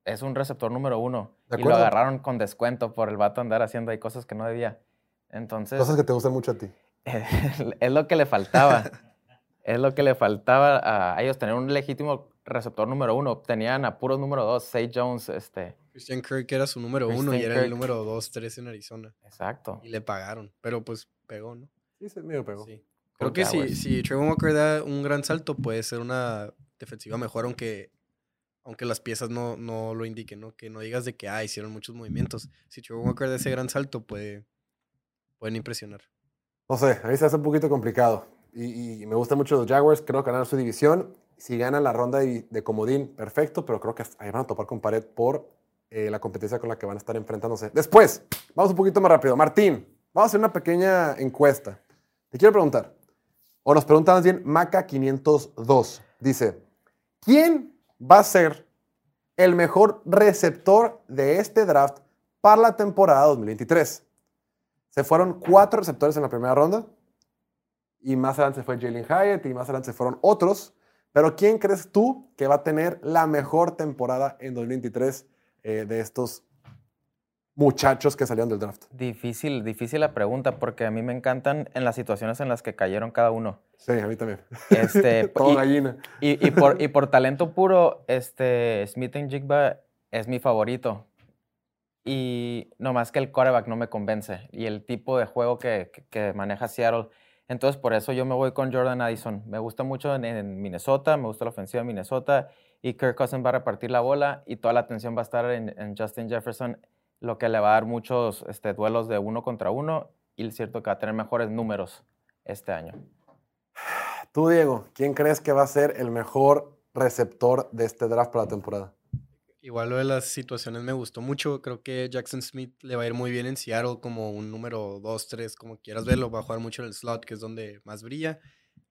es un receptor número uno. De Y lo agarraron con descuento por el vato andar haciendo ahí cosas que no debía. Entonces, Cosas que te gustan mucho a ti. es lo que le faltaba. es lo que le faltaba a ellos tener un legítimo receptor número uno. Tenían a puros número dos, Say Jones, este. Christian Kirk era su número uno y Christian era el Kirk. número dos, tres en Arizona. Exacto. Y le pagaron, pero pues pegó, ¿no? Sí, se medio pegó. Sí. Creo que si, si Trevor Walker da un gran salto, puede ser una defensiva mejor, aunque, aunque las piezas no, no lo indiquen, ¿no? Que no digas de que, ah, hicieron muchos movimientos. Si Trevor Walker da ese gran salto, puede, pueden impresionar. No sé, a mí se hace un poquito complicado. Y, me gustan mucho los Jaguars, creo que ganan su división. Si ganan la ronda de, comodín, perfecto, pero creo que ahí van a topar con pared por eh, la competencia con la que van a estar enfrentándose. Después, vamos un poquito más rápido. Martín, vamos a hacer una pequeña encuesta. Te quiero preguntar, o nos pregunta más bien Maca502. Dice, ¿quién va a ser el mejor receptor de este draft para la temporada 2023? Se fueron cuatro receptores en la primera ronda. Y más adelante se fue Jalen Hyatt y más adelante se fueron otros. Pero ¿quién crees tú que va a tener la mejor temporada en 2023 eh, de estos muchachos que salieron del draft? Difícil, difícil la pregunta porque a mí me encantan en las situaciones en las que cayeron cada uno. Sí, a mí también. Este, Todo y- gallina. Y, y por, y por talento puro, este, Smith Jigba es mi favorito. Y nomás que el quarterback no me convence. Y el tipo de juego que, maneja Seattle. Entonces, por eso yo me voy con Jordan Addison. Me gusta mucho en, Minnesota, me gusta la ofensiva de Minnesota. Y Kirk Cousins va a repartir la bola y toda la atención va a estar en, en Justin Jefferson, lo que le va a dar muchos este, duelos de uno contra uno. Y es cierto que va a tener mejores números este año. Tú, Diego, ¿quién crees que va a ser el mejor receptor de este draft para la temporada? Igual lo de las situaciones me gustó mucho. Creo que Jackson Smith le va a ir muy bien en Seattle como un número 2, 3, como quieras verlo. Va a jugar mucho en el slot, que es donde más brilla.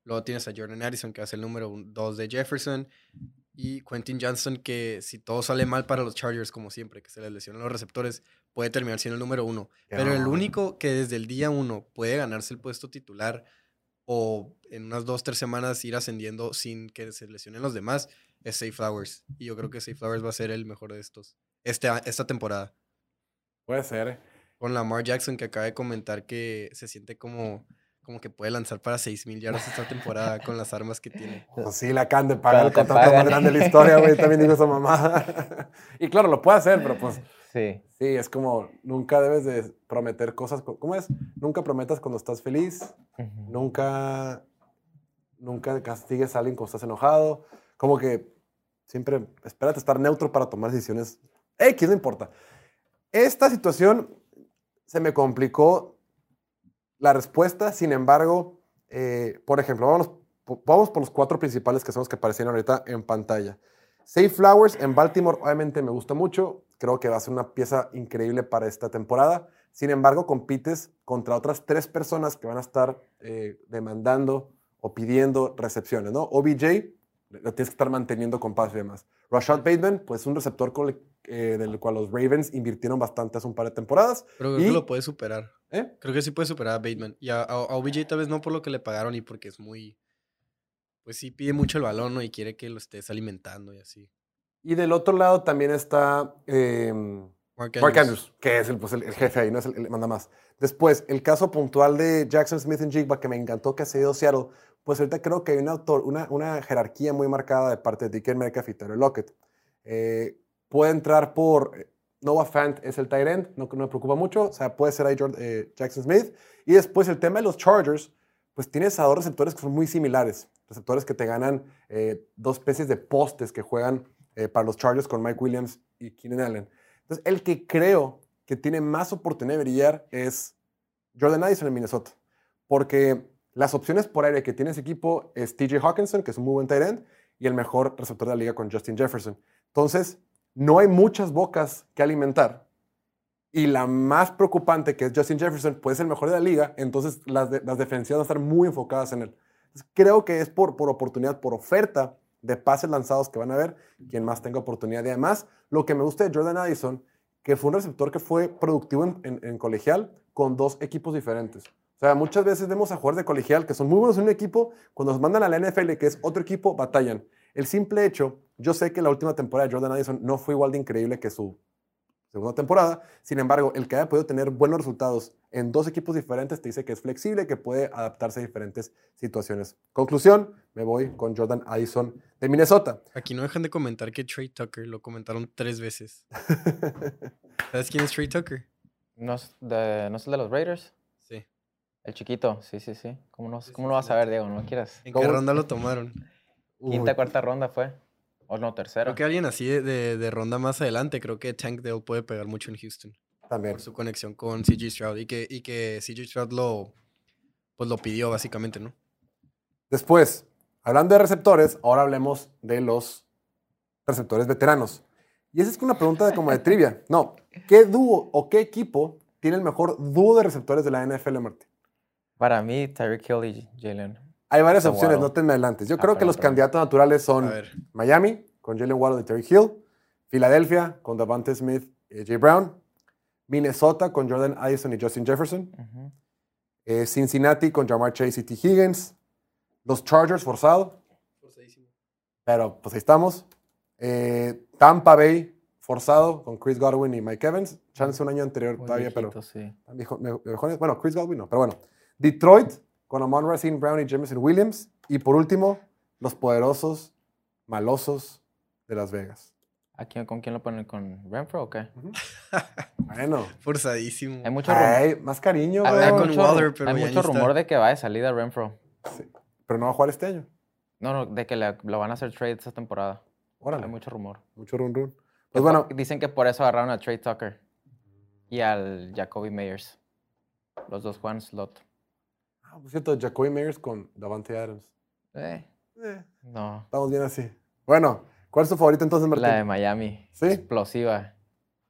Luego tienes a Jordan Addison, que ser el número 2 de Jefferson. Y Quentin Johnson, que si todo sale mal para los Chargers, como siempre, que se les lesionan los receptores, puede terminar siendo el número 1. Pero el No. único que desde el día 1 puede ganarse el puesto titular o en unas 2, 3 semanas ir ascendiendo sin que se lesionen los demás es Safe Flowers. Y yo creo que Safe Flowers va a ser el mejor de estos. Este, esta temporada. Puede ser. ¿eh? Con Lamar Jackson que acaba de comentar que se siente como, como que puede lanzar para 6.000 yardas esta temporada con las armas que tiene. Pues sí, la can de pagar el contrato más grande de la historia, güey. También digo esa mamada. y claro, lo puede hacer, pero pues Sí. sí, es como nunca debes de prometer cosas. co- ¿Cómo es? Nunca prometas cuando estás feliz. Ujú. Nunca, nunca castigues a alguien cuando estás enojado. Como que siempre espérate estar neutro para tomar decisiones. X, no importa. Esta situación se me complicó la respuesta, sin embargo, eh, por ejemplo, vamos, vamos por los cuatro principales que son los que aparecen ahorita en pantalla. Safe Flowers en Baltimore, obviamente me gusta mucho. Creo que va a ser una pieza increíble para esta temporada. Sin embargo, compites contra otras tres personas que van a estar eh, demandando o pidiendo recepciones, ¿no? OBJ lo tienes que estar manteniendo con paso y demás. Rashad Bateman, pues un receptor con eh, del cual los Ravens invirtieron bastante hace un par de temporadas. Pero creo Y- que lo puede superar. ¿eh? Creo que sí puede superar a Bateman. Y a, a- a OBJ tal vez no por lo que le pagaron y porque es muy... Pues sí pide mucho el balón ¿no? y quiere que lo estés alimentando y así. Y del otro lado también está eh, Mark Mark Andrews. Que es el, pues, el, el jefe ahí, no es el, el manda más. Después, el caso puntual de Jackson Smith en Jigba, que me encantó que se dio Seattle, pues ahorita creo que hay una, autor- una, una jerarquía muy marcada de parte de DK Metcalf y Tyler Lockett. Eh, puede entrar por eh, Noah Fant, es el tight end, no, no me preocupa mucho, o sea, puede ser ahí Jord- eh, Jackson Smith. Y después el tema de los Chargers, pues tienes a dos receptores que son muy similares, receptores que te ganan eh, dos especies de postes que juegan eh, para los Chargers con Mike Williams y Keenan Allen. Entonces, el que creo que tiene más oportunidad de brillar es Jordan Addison en Minnesota. Porque las opciones por aire que tiene ese equipo es TJ Hawkinson, que es un muy buen tight end, y el mejor receptor de la liga con Justin Jefferson. Entonces, no hay muchas bocas que alimentar. Y la más preocupante, que es Justin Jefferson, puede ser el mejor de la liga, entonces las, de- defensivas van a estar muy enfocadas en él. Creo que es por, por oportunidad, por oferta de pases lanzados que van a ver quien más tenga oportunidad. Y además, lo que me gusta de Jordan Addison, que fue un receptor que fue productivo en colegial con dos equipos diferentes. O sea, muchas veces vemos a jugadores de colegial que son muy buenos en un equipo, cuando los mandan a la NFL, que es otro equipo, batallan. El simple hecho, yo sé que la última temporada de Jordan Addison no fue igual de increíble que su segunda temporada. Sin embargo, el que haya podido tener buenos resultados en dos equipos diferentes te dice que es flexible, que puede adaptarse a diferentes situaciones. Conclusión, me voy con Jordan Addison de Minnesota. Aquí no dejan de comentar que Trey Tucker lo comentaron tres veces. ¿Sabes quién es Trey Tucker? ¿No es, de, ¿No es el de los Raiders? El chiquito, sí, sí, sí. ¿Cómo no, cómo no vas a ver, Diego? ¿No quieres? ¿En ¿Cómo? qué ronda lo tomaron? Quinta, cuarta ronda fue. O no, tercera. Creo que alguien así de, de- de ronda más adelante, creo que Tank Dell puede pegar mucho en Houston También. por su conexión con CJ Stroud y que, y que CJ Stroud lo, pues lo pidió básicamente, ¿no? Después, hablando de receptores, ahora hablemos de los receptores veteranos. Y esa es una pregunta de, como de trivia. No, ¿qué dúo o qué equipo tiene el mejor dúo de receptores de la NFL, Martín? Para mí, Tyreek Hill y Jalen. Hay varias Con opciones, Waddle. no te me adelantes. Yo Ah, creo que los candidatos naturales son Miami, con Jalen Waddle y Terry Hill. Filadelfia, con Davante Smith y Jay Brown. Minnesota, con Jordan Addison y Justin Jefferson. Eh, Cincinnati, con Jamar Chase y T. Higgins. Los Chargers, forzado. Pero pues ahí estamos. Eh, Tampa Bay, forzado, con Chris Godwin y Mike Evans. Chance un año anterior Muy todavía, pero sí. Bueno, Chris Godwin no, pero bueno. Detroit, con Amon Racine Brown y Jameson Williams. Y por último, los poderosos, malosos de Las Vegas. ¿A quién- ¿Con quién lo ponen? ¿Con Renfro o qué? Bueno, forzadísimo. Hay mucho rumor. ay, más cariño, hay- güey. hay con mucho, Waller, pero hay mucho rumor de que va de salida Renfro. Pero no va a jugar este año. No, no, de que le- lo van a hacer trade esta temporada. Órale, Hay mucho rumor. mucho run run. Pues bueno, Dicen que por eso agarraron a Trey Tucker y al Jacoby Meyers. Los dos Juan Slot. Ah, por cierto, Jacoby Meyers con Davante Adams. Eh, Eh, no. estamos bien así. Bueno, ¿cuál es tu favorito entonces, Martín? La de Miami. ¿Sí? Explosiva.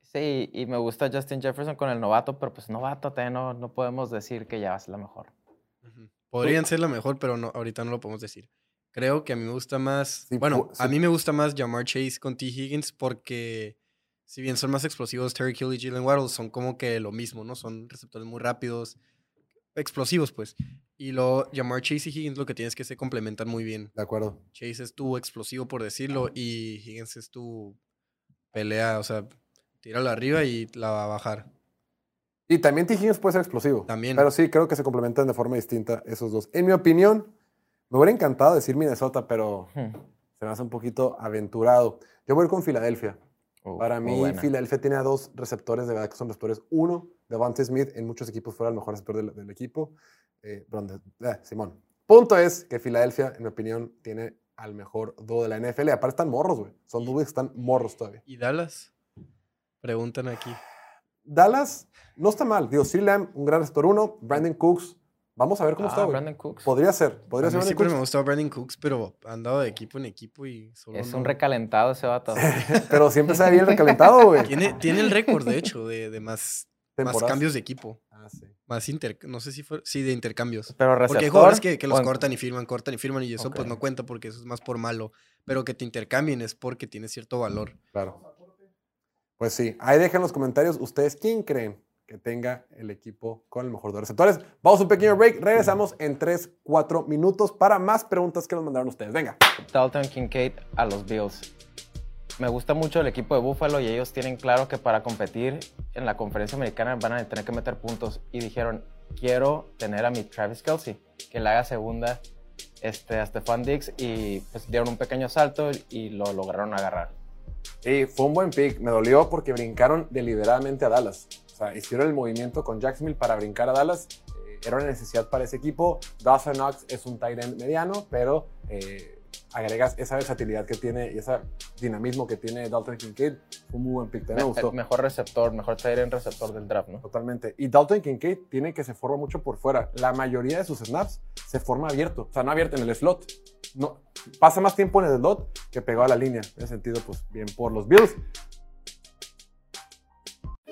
Sí, y me gusta Justin Jefferson con el novato, pero pues novato todavía no, no podemos decir que ya va a ser la mejor. Podrían ser la mejor, pero no, ahorita no lo podemos decir. Creo que a mí me gusta más. Sí, bueno, a mí me gusta más Jamar Chase con T. Higgins porque, si bien son más explosivos, Terry Hill y Jalen Waddle son como que lo mismo, ¿no? Son receptores muy rápidos, explosivos, pues. Y lo Jamar Chase y Higgins lo que tienes que se complementan muy bien. De acuerdo. Chase es tu explosivo, por decirlo, y Higgins es tu pelea, o sea, tíralo arriba y la va a bajar. Y también T. Higgins puede ser explosivo. También. Pero sí, creo que se complementan de forma distinta esos dos. En mi opinión, me hubiera encantado decir Minnesota, pero Hmm. se me hace un poquito aventurado. Yo voy a ir con Filadelfia. Uh, Para muy mí. Filadelfia tiene a dos receptores de verdad que son receptores. Uno, Devante Smith, en muchos equipos fuera el mejor receptor del, del equipo. Eh, perdón, de- eh, Simón. Punto es que Filadelfia, en mi opinión, tiene al mejor dúo de la NFL. Aparte están morros, güey. Son dúos que están morros todavía. ¿Y Dallas? Preguntan aquí. Dallas no está mal. Digo. Lamb, un gran receptor uno. Brandon Cooks. Vamos a ver cómo Ah, está, güey. Brandon Cooks. Podría ser. Podría a ser mí Brandon siempre me gustó Brandon Cooks, pero ha andado de equipo en equipo y solo Es no- un recalentado ese vato. Pero siempre se ve bien recalentado, güey. Tiene, tiene el récord, de hecho, de, de más, cambios de equipo. Ah, sí. Más inter... No sé si fue... Sí, de intercambios. Pero receptor. Porque hay jugadores que, que los o cortan y firman, cortan y firman y eso pues no cuenta porque eso es más por malo. Pero que te intercambien es porque tiene cierto valor. Claro. Pues sí, ahí dejen en los comentarios ustedes quién creen que tenga el equipo con el mejor de los receptores. Vamos a un pequeño break, regresamos en 3, 4 minutos para más preguntas que nos mandaron ustedes. Venga. Dalton Kincaid a los Bills. me gusta mucho el equipo de Buffalo y ellos tienen claro que para competir en la conferencia americana van a tener que meter puntos. Y dijeron, quiero tener a mi Travis Kelsey, que le haga segunda este, a Stefan Diggs. Y pues dieron un pequeño salto y lo lograron agarrar. Y fue un buen pick. Me dolió porque brincaron deliberadamente a Dallas. Sea, hicieron el movimiento con Jacksonville para brincar a Dallas. Eh, era una necesidad para ese equipo. Dawson Knox es un tight end mediano, pero eh, agregas esa versatilidad que tiene y ese dinamismo que tiene Dalton Kincaid. Fue un muy buen pick. Me Me- gustó. mejor receptor, mejor tight end receptor del draft, ¿no? Totalmente. Y Dalton Kincaid tiene que se forma mucho por fuera. La mayoría de sus snaps se forma abierto. O sea, no abierto en el slot. No, pasa más tiempo en el slot que pegado a la línea. En ese sentido, pues bien por los Bills.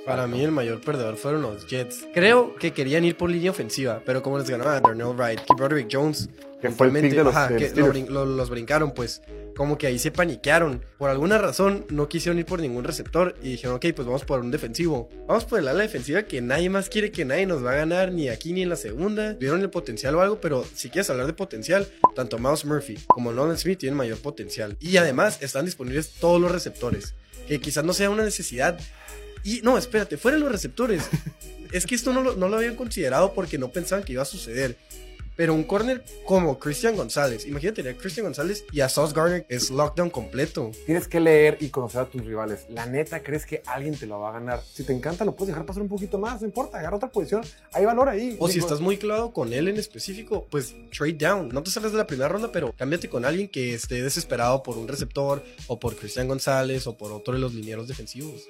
Para mí el mayor perdedor fueron los Jets. Creo que querían ir por línea ofensiva, pero como les ganaba Darnell Wright y Broderick Jones, Que fue el pick puntualmente, de los- ajá, de que los lo Steelers. brin- lo- los brincaron, pues como que ahí se paniquearon. Por alguna razón no quisieron ir por ningún receptor y dijeron, ok, pues vamos por un defensivo. Vamos por el ala defensiva que nadie más quiere que nadie nos va a ganar, ni aquí ni en la segunda. Vieron el potencial o algo, pero si quieres hablar de potencial, tanto Miles Murphy como Nolan Smith tienen mayor potencial. Y además están disponibles todos los receptores, que quizás no sea una necesidad y no, espérate, fuera los receptores. es que esto no lo, no lo habían considerado porque no pensaban que iba a suceder. Pero un corner como Christian González, imagínate tener a Christian González y a Sauce Gardner es lockdown completo. Tienes que leer y conocer a tus rivales. La neta, crees que alguien te lo va a ganar. Si te encanta, lo puedes dejar pasar un poquito más. No importa, agarra otra posición. Hay valor ahí. O si estás muy clavado con él en específico, pues trade down. No te salgas de la primera ronda, pero cámbiate con alguien que esté desesperado por un receptor o por Christian González o por otro de los linieros defensivos.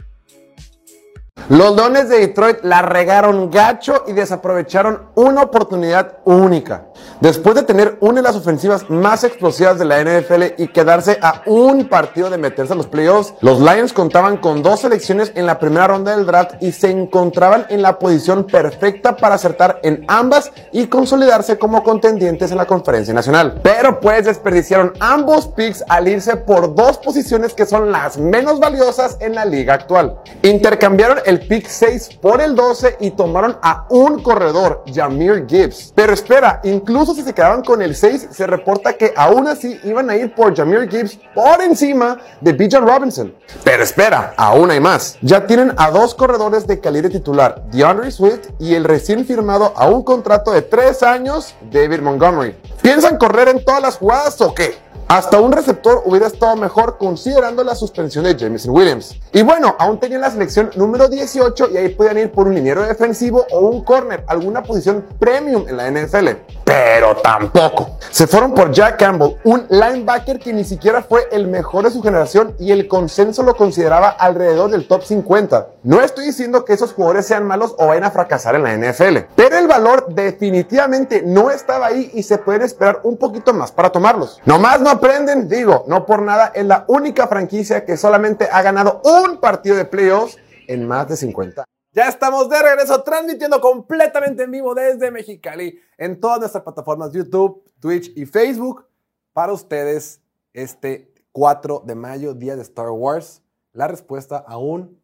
Los Leones de Detroit la regaron gacho y desaprovecharon una oportunidad única. Después de tener una de las ofensivas más explosivas de la NFL y quedarse a un partido de meterse a los playoffs, los Lions contaban con dos selecciones en la primera ronda del draft y se encontraban en la posición perfecta para acertar en ambas y consolidarse como contendientes en la conferencia nacional. Pero pues desperdiciaron ambos picks al irse por dos posiciones que son las menos valiosas en la liga actual. Intercambiaron el pick 6 por el 12 y tomaron a un corredor, Jameer Gibbs. Pero espera, incluso si se quedaban con el 6, se reporta que aún así iban a ir por Jameer Gibbs por encima de Bijan Robinson. Pero espera, aún hay más. Ya tienen a dos corredores de calibre titular, DeAndre Swift y el recién firmado a un contrato de 3 años, David Montgomery. ¿Piensan correr en todas las jugadas o qué? Hasta un receptor hubiera estado mejor considerando la suspensión de Jameson Williams. Y bueno, aún tenían la selección número 18 y ahí podían ir por un liniero defensivo o un corner, alguna posición premium en la NFL. Pero tampoco. Se fueron por Jack Campbell, un linebacker que ni siquiera fue el mejor de su generación y el consenso lo consideraba alrededor del top 50. No estoy diciendo que esos jugadores sean malos o vayan a fracasar en la NFL, pero el valor definitivamente no estaba ahí y se pueden esperar un poquito más para tomarlos. Nomás no aprenden, digo, no por nada, es la única franquicia que solamente ha ganado un partido de playoffs en más de 50. Ya estamos de regreso transmitiendo completamente en vivo desde Mexicali en todas nuestras plataformas YouTube, Twitch y Facebook para ustedes este 4 de mayo, día de Star Wars. La respuesta aún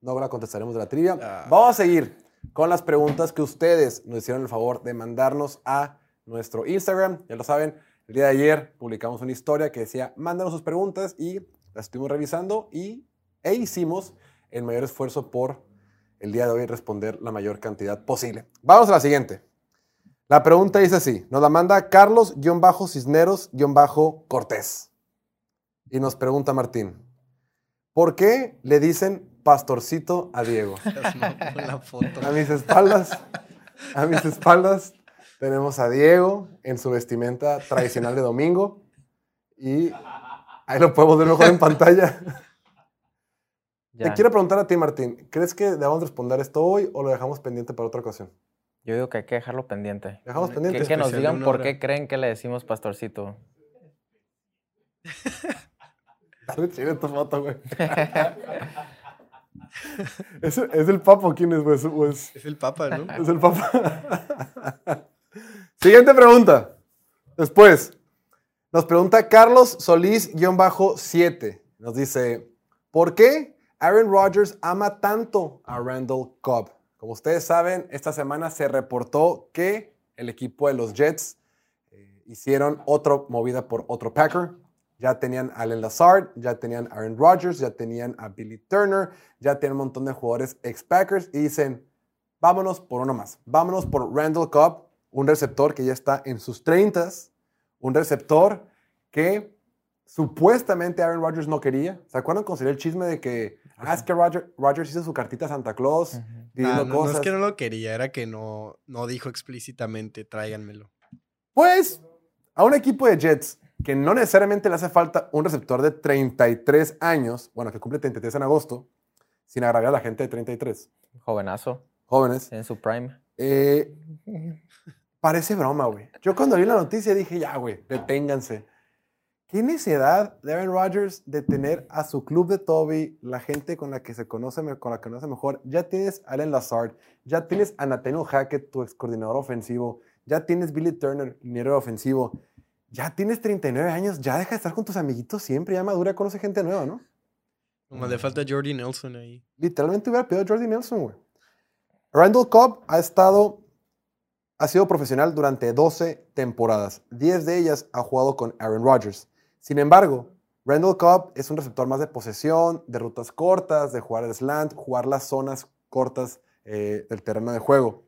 no la contestaremos de la trivia. Ah. Vamos a seguir con las preguntas que ustedes nos hicieron el favor de mandarnos a nuestro Instagram. Ya lo saben, el día de ayer publicamos una historia que decía, mándanos sus preguntas y las estuvimos revisando y, e hicimos el mayor esfuerzo por el día de hoy responder la mayor cantidad posible. Vamos a la siguiente. La pregunta dice así, nos la manda Carlos-Cisneros-Cortés. Y nos pregunta Martín, ¿por qué le dicen pastorcito a Diego? A mis espaldas, a mis espaldas tenemos a Diego en su vestimenta tradicional de domingo y ahí lo podemos ver mejor en pantalla. Ya. Te quiero preguntar a ti, Martín, ¿crees que debamos responder esto hoy o lo dejamos pendiente para otra ocasión? Yo digo que hay que dejarlo pendiente. Dejamos pendiente. Que, que nos digan por qué creen que le decimos pastorcito. Dale chile tu foto, güey. ¿Es, es el papo quién es, güey? ¿Es- el Papa, ¿no? Es el papá. Siguiente pregunta. Después, nos pregunta Carlos Solís-7. Nos dice, ¿por qué Aaron Rodgers ama tanto a Randall Cobb? Como ustedes saben, esta semana se reportó que el equipo de los Jets eh, hicieron otra movida por otro Packer ya tenían a Allen Lazard, ya tenían a Aaron Rodgers, ya tenían a Billy Turner, ya tienen un montón de jugadores ex-Packers y dicen, vámonos por uno más. Vámonos por Randall Cobb, un receptor que ya está en sus 30, un receptor que supuestamente Aaron Rodgers no quería. ¿Se acuerdan con el chisme de que, ah, es que Roger- Rodgers hizo su cartita a Santa Claus pidiendo Ah, no, no cosas? es que no lo quería, era que no, no dijo explícitamente, tráiganmelo. Pues a un equipo de Jets que no necesariamente le hace falta un receptor de 33 años, bueno, que cumple 33 en agosto, sin agraviar a la gente de 33, Jovenazo, jóvenes, en su prime. eh, parece broma, güey. Yo cuando vi la noticia dije, ya, güey, deténganse. ¿Qué necesidad de Aaron Rodgers de tener a su club de Toby, la gente con la que se conoce, me- con la que conoce mejor? Ya tienes a Allen Lazard, ya tienes a Nathaniel Hackett, tu ex coordinador ofensivo, ya tienes Billy Turner, liniero ofensivo, ya tienes 39 años, ya deja de estar con tus amiguitos siempre, ya madura, conoce gente nueva, ¿no? Como le falta Jordi Nelson ahí. Literalmente hubiera pedido a Jordi Nelson, güey. Randall Cobb ha estado, ha sido profesional durante 12 temporadas. 10 de ellas ha jugado con Aaron Rodgers. Sin embargo, Randall Cobb es un receptor más de posesión, de rutas cortas, de jugar el slant, jugar las zonas cortas eh, del terreno de juego.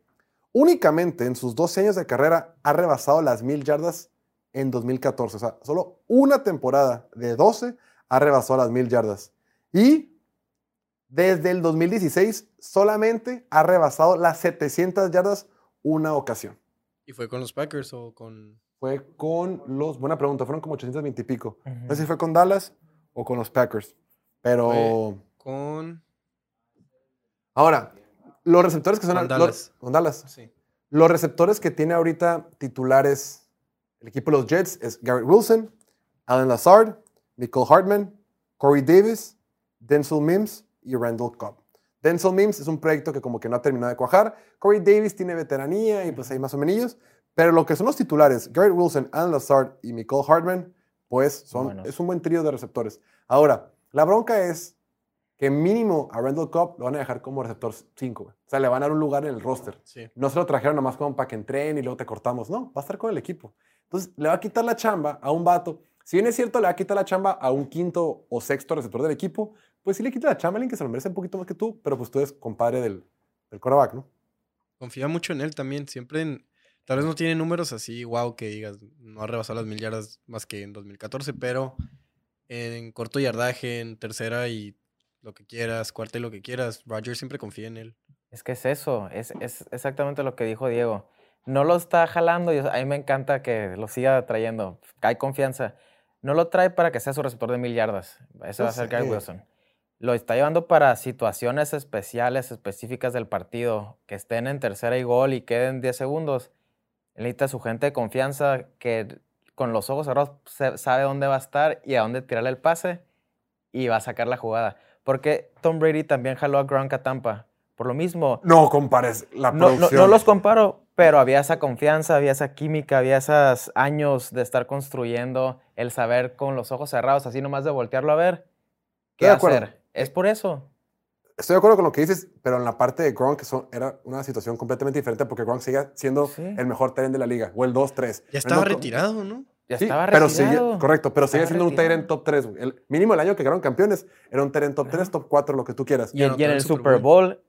Únicamente en sus 12 años de carrera ha rebasado las mil yardas en 2014. O sea, solo una temporada de 12 ha rebasado las mil yardas. Y desde el 2016 solamente ha rebasado las 700 yardas una ocasión. ¿Y fue con los Packers o con...? Fue con los, buena pregunta, fueron como 820 y pico. No sé si fue con Dallas o con los Packers. Pero Fue- Con... ahora, los receptores que son... Con los- Dallas. con Dallas. Sí. Los receptores que tiene ahorita titulares el equipo de los Jets es Garrett Wilson, Alan Lazard, Nicole Hartman, Corey Davis, Denzel Mims y Randall Cobb. Denzel Mims es un proyecto que como que no ha terminado de cuajar. Corey Davis tiene veteranía y pues hay más o menos. Pero lo que son los titulares, Garrett Wilson, Alan Lazard y Nicole Hartman, pues son, es un buen trío de receptores. Ahora, la bronca es que mínimo a Randall Cobb lo van a dejar como receptor 5. O sea, le van a dar un lugar en el roster. Sí. No se lo trajeron nomás como para que entren y luego te cortamos. No, va a estar con el equipo. Entonces, le va a quitar la chamba a un vato. Si bien es cierto, le va a quitar la chamba a un quinto o sexto receptor del equipo, pues sí le quita a alguien que se lo merece un poquito más que tú, pero pues tú eres compadre del, del quarterback, ¿no? Confía mucho en él también. Siempre en... Tal vez no tiene números así, wow, que digas, no ha rebasado las mil yardas más que en 2014, pero en corto yardaje, en tercera y lo que quieras, cuarta y lo que quieras, Roger siempre confía en él. Es que es eso, es, es exactamente lo que dijo Diego. No lo está jalando y a mí me encanta que lo siga trayendo. Hay confianza. No lo trae para que sea su receptor de mil yardas. Eso va a ser Gary. Wilson. Lo está llevando para situaciones especiales, específicas del partido, que estén en tercera y gol y queden 10 segundos. Él necesita su gente de confianza que con los ojos cerrados sabe dónde va a estar y a dónde tirarle el pase y va a sacar la jugada. Porque Tom Brady también jaló a Gronk a Tampa. Por lo mismo, No compares la no, no- producción. no los comparo, pero había esa confianza, había esa química, había esos años de estar construyendo, el saber con los ojos cerrados, así nomás de voltearlo a ver, qué de acuerdo. Es por eso. Estoy de acuerdo con lo que dices, pero en la parte de Gronk son- era una situación completamente diferente porque Gronk sigue siendo Sí. el mejor tren de la liga, o el 2-3. Ya estaba retirado, ¿no? Ya Sí, estaba pero retirado. sigue, correcto, pero sigue Estaba siendo un retirado. Tyrant top 3. güey. El mínimo el año que ganaron campeones era un Tyrant top 3, top 4, lo que tú quieras. Y, Y en- y anotó en el Super Bowl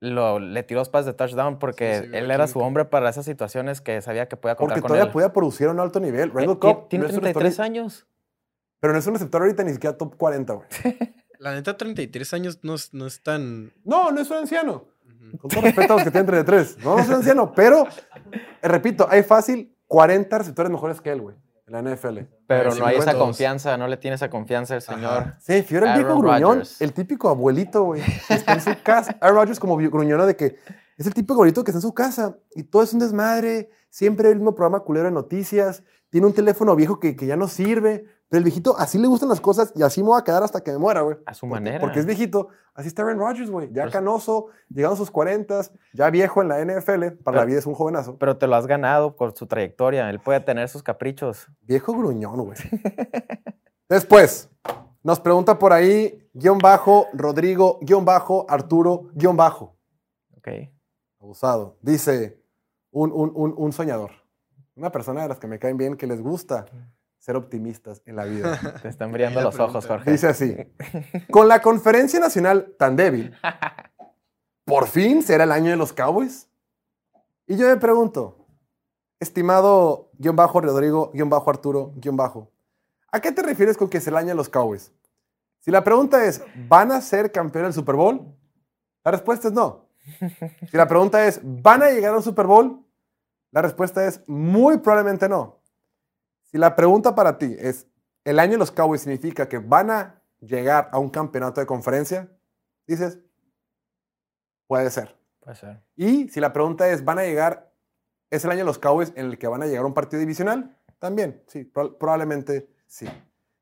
lo, le tiró dos pases de touchdown porque Sí, él era su hombre para esas situaciones que sabía que podía contar Porque con todavía él. podía producir a un alto nivel. Eh, Randall ti- Cobb Tiene no es un 33 receptor- años. Pero no es un receptor ahorita ni siquiera top 40, güey. La neta, 33 años no es, no es tan... No, no es un anciano. Con todo respeto a los que tienen 33. No, no es un anciano, pero, eh, repito, hay fácil 40 receptores mejores que él, güey, en la NFL. Pero sí, no hay esa confianza, no le tiene esa confianza el señor. Sí, Fiora el viejo gruñón, el típico abuelito, güey, que está en su casa. Aaron Rodgers como gruñona de que es el típico abuelito que está en su casa y todo es un desmadre, siempre el mismo programa culero de noticias, tiene un teléfono viejo que, que ya no sirve, pero el viejito así le gustan las cosas y así me voy a quedar hasta que me muera, güey. A su Porque- manera. Porque es viejito, así está Aaron Rodgers, güey, ya canoso, llegando a sus 40, ya viejo en la NFL, para la Pero- vida es un jovenazo. Pero te lo has ganado por su trayectoria. Él puede tener sus caprichos. Viejo gruñón, güey. Después, nos pregunta por ahí, guion bajo, Rodrigo, guion bajo, Arturo, guion bajo. Ok. Abusado. Dice un, un, un, un soñador. Una persona de las que me caen bien, que les gusta ser optimistas en la vida. Te están brillando la los ojos. Jorge. Dice así, con la conferencia nacional tan débil, ¿por fin será el año de los Cowboys? Y yo me pregunto, estimado guion bajo Rodrigo, guion bajo Arturo, guion bajo, ¿a qué te refieres con que es el año de los Cowboys? Si la pregunta es, ¿van a ser campeones del Super Bowl? La respuesta es no. Si la pregunta es, ¿van a llegar a un Super Bowl? La respuesta es muy probablemente no. Si la pregunta para ti es, ¿el año de los Cowboys significa que van a llegar a un campeonato de conferencia? Dices, puede ser. Puede ser. Y si la pregunta es, ¿van a llegar, es el año de los Cowboys en el que van a llegar a un partido divisional? También, sí, prob- probablemente sí.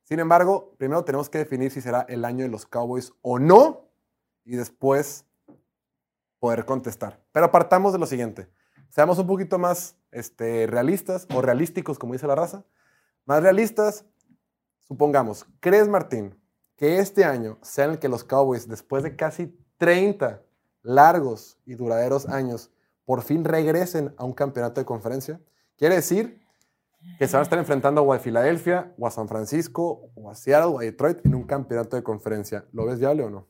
Sin embargo, primero tenemos que definir si será el año de los Cowboys o no y después poder contestar. Pero partamos de lo siguiente. Seamos un poquito más este, realistas o realísticos, como dice la raza. Más realistas, supongamos, ¿crees, Martín, que este año sea en el que los Cowboys, después de casi 30 largos y duraderos años, por fin regresen a un campeonato de conferencia? Quiere decir que se van a estar enfrentando o a Filadelfia, o a San Francisco, o a Seattle, o a Detroit en un campeonato de conferencia. ¿Lo ves viable o no?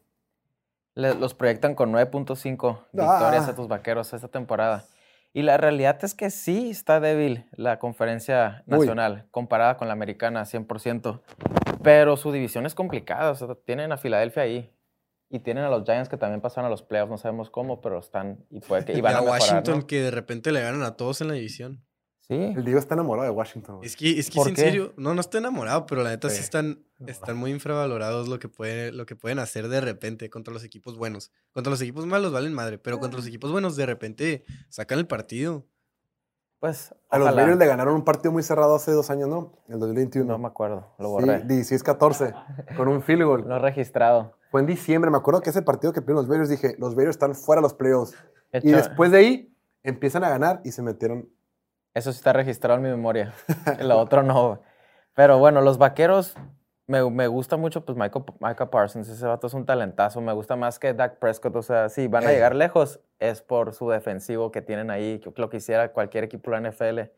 Le- los proyectan con 9.5 Ah. victorias a tus vaqueros esta temporada. Y la realidad es que sí está débil la conferencia nacional comparada con la americana 100%. Pero su división es complicada. O sea, tienen a Filadelfia ahí. Y tienen a los Giants que también pasaron a los playoffs. No sabemos cómo, pero están. Y puede que y Y van a a mejorar, Washington ¿no? que de repente le ganan a todos en la división. Sí. El Diego está enamorado de Washington. güey. Es que, es que ¿Por es en qué? serio, no, no estoy enamorado, pero la neta sí, Sí. están, están muy infravalorados lo que, puede, lo que pueden hacer de repente contra los equipos buenos. Contra los equipos malos valen madre, pero contra los equipos buenos de repente sacan el partido. Pues. A los. Raiders le ganaron un partido muy cerrado hace dos años, ¿no? En el 2021. No me acuerdo. Lo Sí, borré. 16-14, con un field goal. No registrado. Fue en diciembre. Me acuerdo que ese partido que perdieron los Raiders, dije, los Raiders están fuera de los playoffs. Y después de ahí, empiezan a ganar y se metieron. Eso sí está registrado en mi memoria. Lo otro no. Pero bueno, los vaqueros, me, me gusta mucho, pues Michael, Micah Parsons. Ese vato es un talentazo. Me gusta más que Dak Prescott. O sea, sí, van a llegar lejos. Es por su defensivo que tienen ahí. que Lo que hiciera cualquier equipo de la NFL.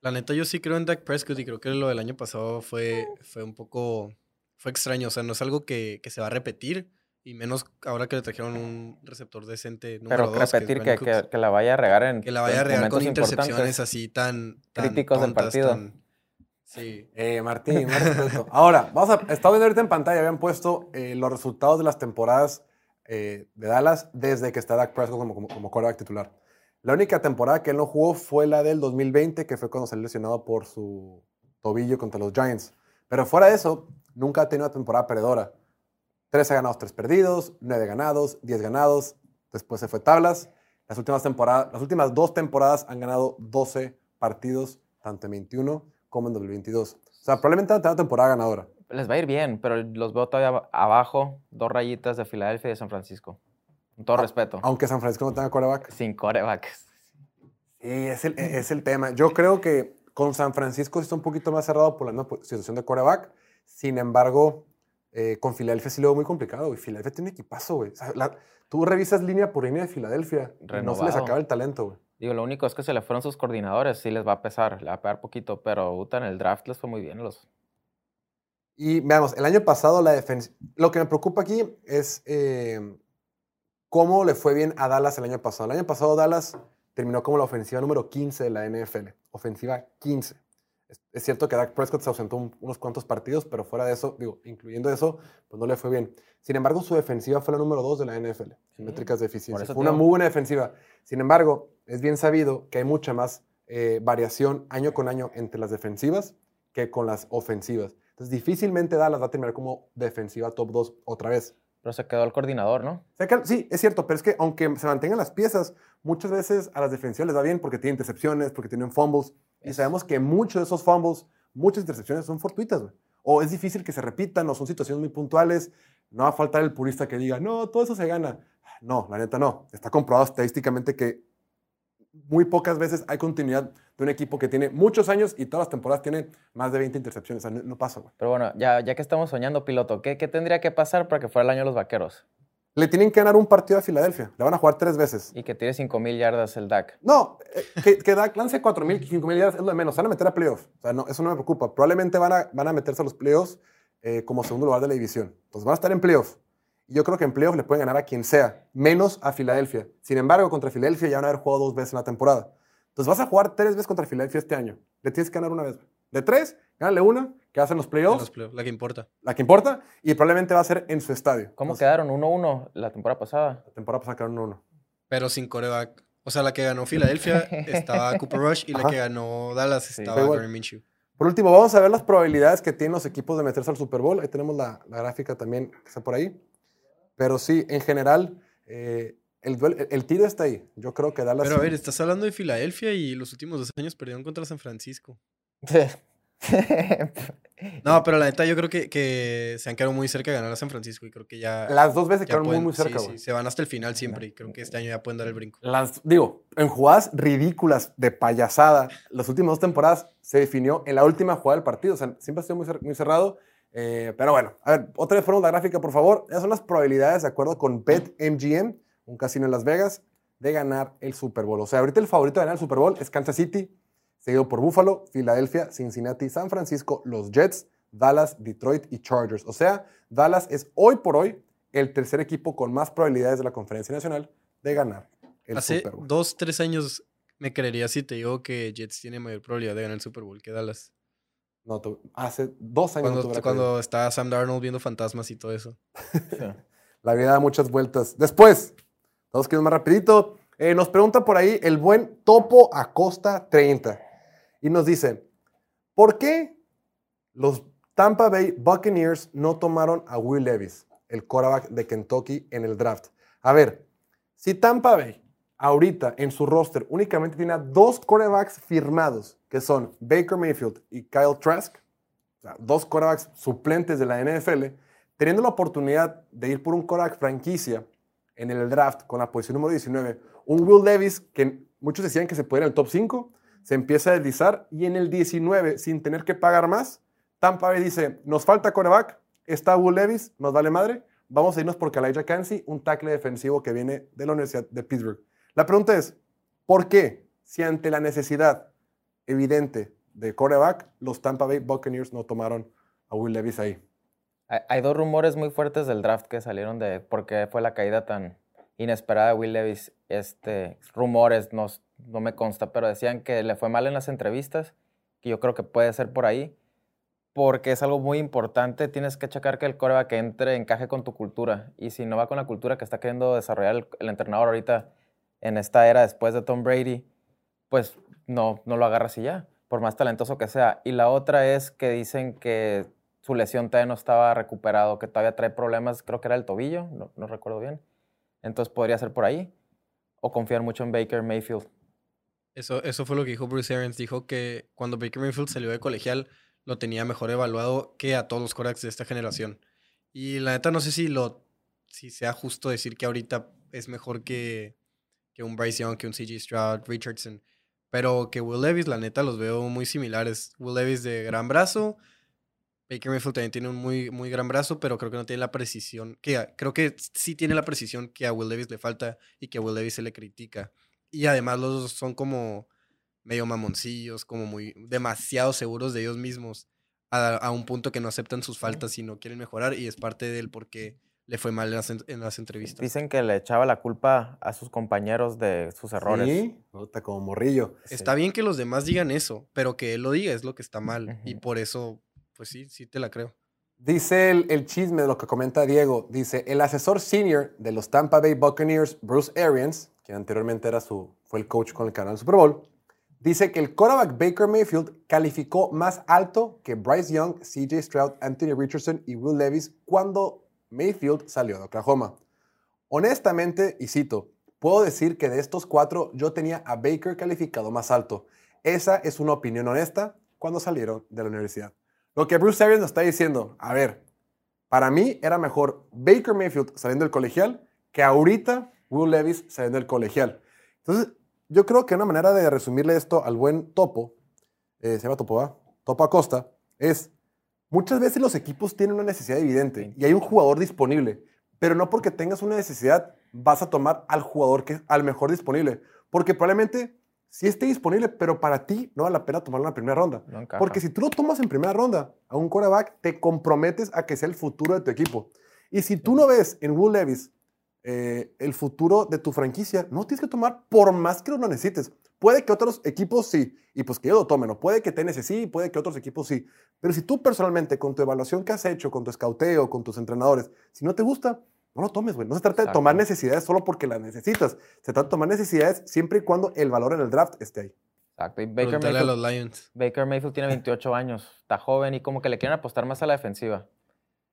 La neta, yo sí creo en Dak Prescott y creo que lo del año pasado fue, fue un poco. Fue extraño. O sea, no es algo que, que se va a repetir. Y menos ahora que le trajeron un receptor decente. Número Pero dos, repetir que, que- que la vaya a regar en. Que la vaya a en regar con intercepciones así tan, tan Críticos del partido. tan- Sí. Eh, Martín, respeto. Ahora, vamos a. Estaba viendo ahorita en pantalla, habían puesto eh, los resultados de las temporadas eh, de Dallas desde que está Dak Prescott como, como, como quarterback titular. La única temporada que él no jugó fue la del 2020, que fue cuando salió lesionado por su tobillo contra los Giants. Pero fuera de eso, nunca ha tenido una temporada perdedora. 13 ganados, 3 perdidos, 9 ganados, 10 ganados. Después se fue tablas. Las últimas, temporadas, las últimas dos temporadas han ganado 12 partidos, tanto en 21 como en 2022. O sea, probablemente van a tener una temporada ganadora. Les va a ir bien, pero los veo todavía ab- abajo. Dos rayitas de Filadelfia y de San Francisco. Con todo Ah, respeto. Aunque San Francisco no tenga quarterback. Sin corebacks. Sí, es el, es el tema. Yo creo que con San Francisco sí está un poquito más cerrado por la situación de quarterback. Sin embargo, eh, con Filadelfia sí lo veo muy complicado. Y Filadelfia tiene equipazo, güey. O sea, la- tú revisas línea por línea de Filadelfia. No se les acaba el talento, güey. Digo, lo único es que se le fueron sus coordinadores, sí les va a pesar, le va a pegar poquito, pero Utah en el draft les fue muy bien. Los... Y veamos, el año pasado la defensa. Lo que me preocupa aquí es eh, cómo le fue bien a Dallas el año pasado. El año pasado Dallas terminó como la ofensiva número 15 de la NFL. Ofensiva 15. Es, es cierto que Dak Prescott se ausentó un- unos cuantos partidos, pero fuera de eso, digo, incluyendo eso, pues no le fue bien. Sin embargo, su defensiva fue la número 2 de la NFL, en métricas de eficiencia. Fue una muy buena defensiva. Sin embargo, es bien sabido que hay mucha más eh, variación año con año entre las defensivas que con las ofensivas. Entonces, difícilmente Dallas va a terminar como defensiva top 2 otra vez. Pero se quedó el coordinador, ¿no? Sí, es cierto, pero es que aunque se mantengan las piezas, muchas veces a las defensivas les va bien porque tienen intercepciones, porque tienen fumbles. Y sabemos que muchos de esos fumbles, muchas intercepciones son fortuitas, güey. O es difícil que se repitan, o son situaciones muy puntuales. No va a faltar el purista que diga, no, todo eso se gana. No, la neta no. Está comprobado estadísticamente que muy pocas veces hay continuidad de un equipo que tiene muchos años y todas las temporadas tiene más de 20 intercepciones. O sea, no, no pasa, güey. Pero bueno, ya, ya que estamos soñando piloto, ¿qué, qué tendría que pasar para que fuera el año de los vaqueros? Le tienen que ganar un partido a Filadelfia. Le van a jugar tres veces. Y que tire 5.000 yardas el Dak. No, eh, que, que Dak lance 4.000, 5.000 yardas es lo de menos. Van a meter a playoffs. O sea, no, eso no me preocupa. Probablemente van a, van a meterse a los playoffs eh, como segundo lugar de la división. Entonces van a estar en playoffs. Y yo creo que en playoffs le pueden ganar a quien sea, menos a Filadelfia. Sin embargo, contra Filadelfia ya van a haber jugado dos veces en la temporada. Entonces vas a jugar tres veces contra Filadelfia este año. Le tienes que ganar una vez. De tres, gánale una, que hacen los En playoffs, los playoffs, la que importa. la que importa, y probablemente va a ser en su estadio. ¿Cómo Entonces, quedaron? 1-1 la temporada pasada. La temporada pasada quedaron 1-1. Pero sin coreback. O sea, la que ganó Filadelfia estaba Cooper Rush y la Ajá. que ganó Dallas Sí. estaba. Gardner Minshew. Por último, vamos a ver las probabilidades que tienen los equipos de meterse al Super Bowl. Ahí tenemos la, la gráfica también que está por ahí. Pero sí, en general, eh, el, el, tiro está ahí. Yo creo que Dallas. Pero a ver, estás hablando de Filadelfia y los últimos dos años perdieron contra San Francisco. No, pero la neta yo creo que, que se han quedado muy cerca de ganar a San Francisco y creo que ya, las dos veces quedaron muy, pueden- muy cerca, sí, se van hasta el final siempre y creo que este año ya pueden dar el brinco. Las, digo, en jugadas ridículas de payasada, las últimas dos temporadas se definió en la última jugada del partido. O sea, siempre ha sido muy, cer- muy cerrado. eh, pero bueno, a ver, otra vez ponemos la gráfica, por favor. Esas son las probabilidades, de acuerdo con BetMGM, un casino en Las Vegas, de ganar el Super Bowl. O sea, ahorita el favorito de ganar el Super Bowl es Kansas City, seguido por Buffalo, Filadelfia, Cincinnati, San Francisco, los Jets, Dallas, Detroit y Chargers. O sea, Dallas es hoy por hoy el tercer equipo con más probabilidades de la Conferencia Nacional de ganar el Hace Super Bowl. dos, tres años me creería si te digo que Jets tiene mayor probabilidad de ganar el Super Bowl que Dallas. No, hace dos años no Cuando, creído. cuando está Sam Darnold viendo fantasmas y todo eso. La vida da muchas vueltas. Después, todos quieren más rapidito. eh, nos pregunta por ahí el buen Topo Acosta 30. Y nos dice, ¿por qué los Tampa Bay Buccaneers no tomaron a Will Levis, el quarterback de Kentucky, en el draft? A ver, si Tampa Bay ahorita en su roster únicamente tiene a dos quarterbacks firmados, que son Baker Mayfield y Kyle Trask, o sea, dos quarterbacks suplentes de la NFL, teniendo la oportunidad de ir por un quarterback franquicia en el draft con la posición número 19, un Will Levis que muchos decían que se puede ir el top 5, se empieza a deslizar y en el 19, sin tener que pagar más, Tampa Bay dice, nos falta quarterback, está Will Levis, nos vale madre, vamos a irnos por Elijah Cansey, un tackle defensivo que viene de la Universidad de Pittsburgh. La pregunta es, ¿por qué si ante la necesidad evidente de quarterback, los Tampa Bay Buccaneers no tomaron a Will Levis ahí? Hay, dos rumores muy fuertes del draft que salieron de por qué fue la caída tan inesperada de Will Levis. Este, rumores, no, no me consta, pero decían que le fue mal en las entrevistas, que yo creo que puede ser por ahí, porque es algo muy importante. Tienes que checar que el coreback que entre encaje con tu cultura. Y si no va con la cultura que está queriendo desarrollar el, el entrenador ahorita en esta era después de Tom Brady, pues no, no lo agarras y ya, por más talentoso que sea. Y la otra es que dicen que su lesión todavía no estaba recuperado, que todavía trae problemas, creo que era el tobillo, no, no recuerdo bien. Entonces podría ser por ahí. O confiar mucho en Baker Mayfield. Eso, eso fue lo que dijo Bruce Arians. Dijo que cuando Baker Mayfield salió de colegial, lo tenía mejor evaluado que a todos los quarterbacks de esta generación. Y la neta, no sé si, lo, si sea justo decir que ahorita es mejor que, que un Bryce Young, que un CJ Stroud, Richardson. Pero que Will Levis, la neta, los veo muy similares. Will Levis de gran brazo. Baker Mayfield también tiene un muy, muy gran brazo, pero creo que no tiene la precisión. Que a- creo que sí tiene la precisión que a Will Levis le falta y que a Will Levis se le critica. Y además los dos son como medio mamoncillos, como muy demasiado seguros de ellos mismos, a, a un punto que no aceptan sus faltas y no quieren mejorar, y es parte del por qué le fue mal en las, en- las entrevistas. Dicen que le echaba la culpa a sus compañeros de sus errores. Sí, puta, como morrillo. Está bien que los demás digan eso, pero que él lo diga es lo que está mal, y Ujú. por eso, pues sí, sí te la creo. Dice el, chisme de lo que comenta Diego. Dice, el asesor senior de los Tampa Bay Buccaneers, Bruce Arians, quien anteriormente era su, fue el coach con el que el Super Bowl, dice que el quarterback Baker Mayfield calificó más alto que Bryce Young, CJ Stroud, Anthony Richardson y Will Levis cuando Mayfield salió de Oklahoma. Honestamente, y cito, puedo decir que de estos cuatro yo tenía a Baker calificado más alto. Esa es una opinión honesta cuando salieron de la universidad. Lo que Bruce Arians nos está diciendo, a ver, para mí era mejor Baker Mayfield saliendo del colegial que ahorita Will Levis saliendo del colegial. Entonces, yo creo que una manera de resumirle esto al buen Topo, eh, se llama Topo, ¿va? Topo Acosta, es muchas veces los equipos tienen una necesidad evidente y hay un jugador disponible, pero no porque tengas una necesidad vas a tomar al jugador que es al mejor disponible, porque probablemente sí esté disponible, pero para ti no vale la pena tomarlo en la primera ronda. No. Porque si tú lo tomas en primera ronda a un quarterback, te comprometes a que sea el futuro de tu equipo. Y si tú no ves en Will Levis eh, el futuro de tu franquicia, no tienes que tomar por más que lo necesites. Puede que otros equipos sí, y pues que ellos lo tomen, o puede que Tennessee sí, puede que otros equipos sí. Pero si tú personalmente, con tu evaluación que has hecho, con tu escauteo, con tus entrenadores, si no te gusta, no lo tomes, güey. No se trata de tomar necesidades solo porque las necesitas. Se trata de tomar necesidades siempre y cuando el valor en el draft esté ahí. Exacto. Y Baker a Mayfield, los Lions. Baker Mayfield tiene 28 años, está joven y como que le quieren apostar más a la defensiva.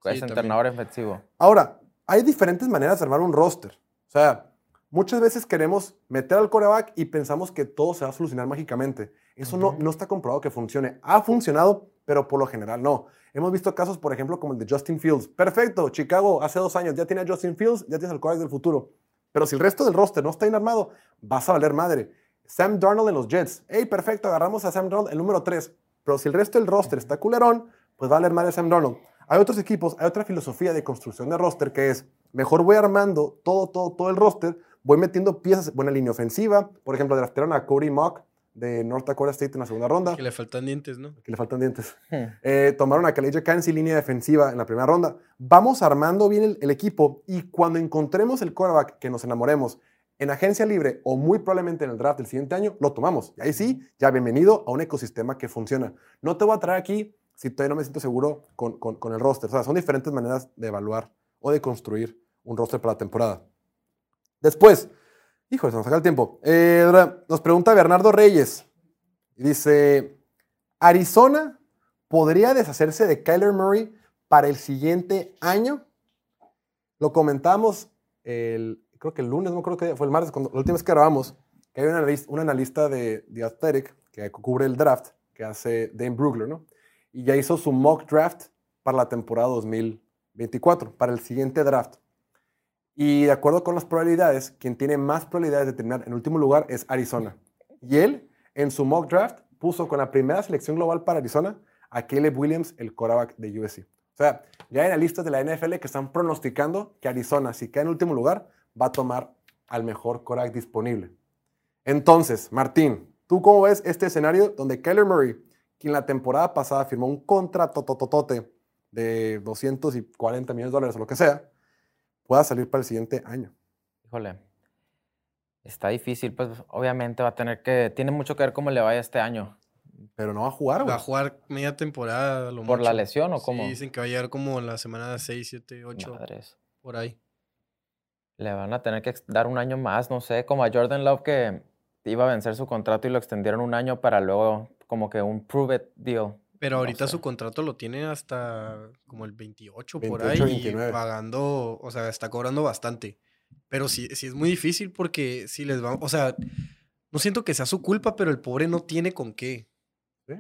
Sí, es también. entrenador defensivo. Ahora, hay diferentes maneras de armar un roster. O sea, muchas veces queremos meter al coreback y pensamos que todo se va a solucionar mágicamente. Eso no, no está comprobado que funcione. Ha funcionado, pero por lo general no. Hemos visto casos, por ejemplo, como el de Justin Fields. Perfecto, Chicago hace dos años ya tiene a Justin Fields, ya tienes al coreback del futuro. Pero si el resto del roster no está bien armado, vas a valer madre. Sam Darnold en los Jets. Hey, perfecto, agarramos a Sam Darnold el número 3. Pero si el resto del roster está culerón, pues va a valer madre Sam Darnold. Hay otros equipos, hay otra filosofía de construcción de roster que es, mejor voy armando todo, todo, todo el roster, voy metiendo piezas, buena línea ofensiva. Por ejemplo, draftearon a Cody Mock de North Dakota State en la segunda ronda Que le faltan dientes, ¿no? que le faltan dientes. Hmm. Eh, tomaron a Kaleja Kansi, línea defensiva, en la primera ronda. Vamos armando bien el, el equipo y cuando encontremos el quarterback que nos enamoremos en agencia libre o muy probablemente en el draft del siguiente año, lo tomamos. Y ahí sí, ya bienvenido a un ecosistema que funciona. No te voy a traer aquí si todavía no me siento seguro con, con- con el roster. O sea, son diferentes maneras de evaluar o de construir un roster para la temporada. Después, híjole, se nos saca el tiempo. Eh, nos pregunta Bernardo Reyes. Dice, ¿Arizona podría deshacerse de Kyler Murray para el siguiente año? Lo comentamos el, creo que el lunes, no creo que fue el martes, cuando, la última vez que grabamos, que hay un analista, un analista de The Athletic que cubre el draft, que hace Dane Brugler, ¿no? Y ya hizo su mock draft para la temporada 2024, para el siguiente draft. Y de acuerdo con las probabilidades, quien tiene más probabilidades de terminar en último lugar es Arizona. Y él, en su mock draft, puso con la primera selección global para Arizona a Caleb Williams, el quarterback de USC. O sea, ya hay analistas de la NFL que están pronosticando que Arizona, si queda en último lugar, va a tomar al mejor quarterback disponible. Entonces, Martín, ¿tú cómo ves este escenario donde Kyler Murray, quien la temporada pasada firmó un contrato tototote de 240 millones de dólares o lo que sea, pueda salir para el siguiente año? Híjole. Está difícil, pues obviamente va a tener que. Tiene mucho que ver cómo le vaya este año. Pero no va a jugar, güey. Va a jugar media temporada. a lo ¿Por la mucho. lesión o cómo? Sí, dicen que va a llegar como en la semana 6, 7, 8, Madres. por ahí. Le van a tener que dar un año más, no sé, como a Jordan Love que iba a vencer su contrato y lo extendieron un año para luego como que un prove it deal. Pero ahorita sé. su contrato lo tiene hasta como el 28 por 28, ahí 29. y pagando, o sea, está cobrando bastante. Pero sí, sí es muy difícil porque si les va, o sea, no siento que sea su culpa, pero el pobre no tiene con qué. ¿Sí?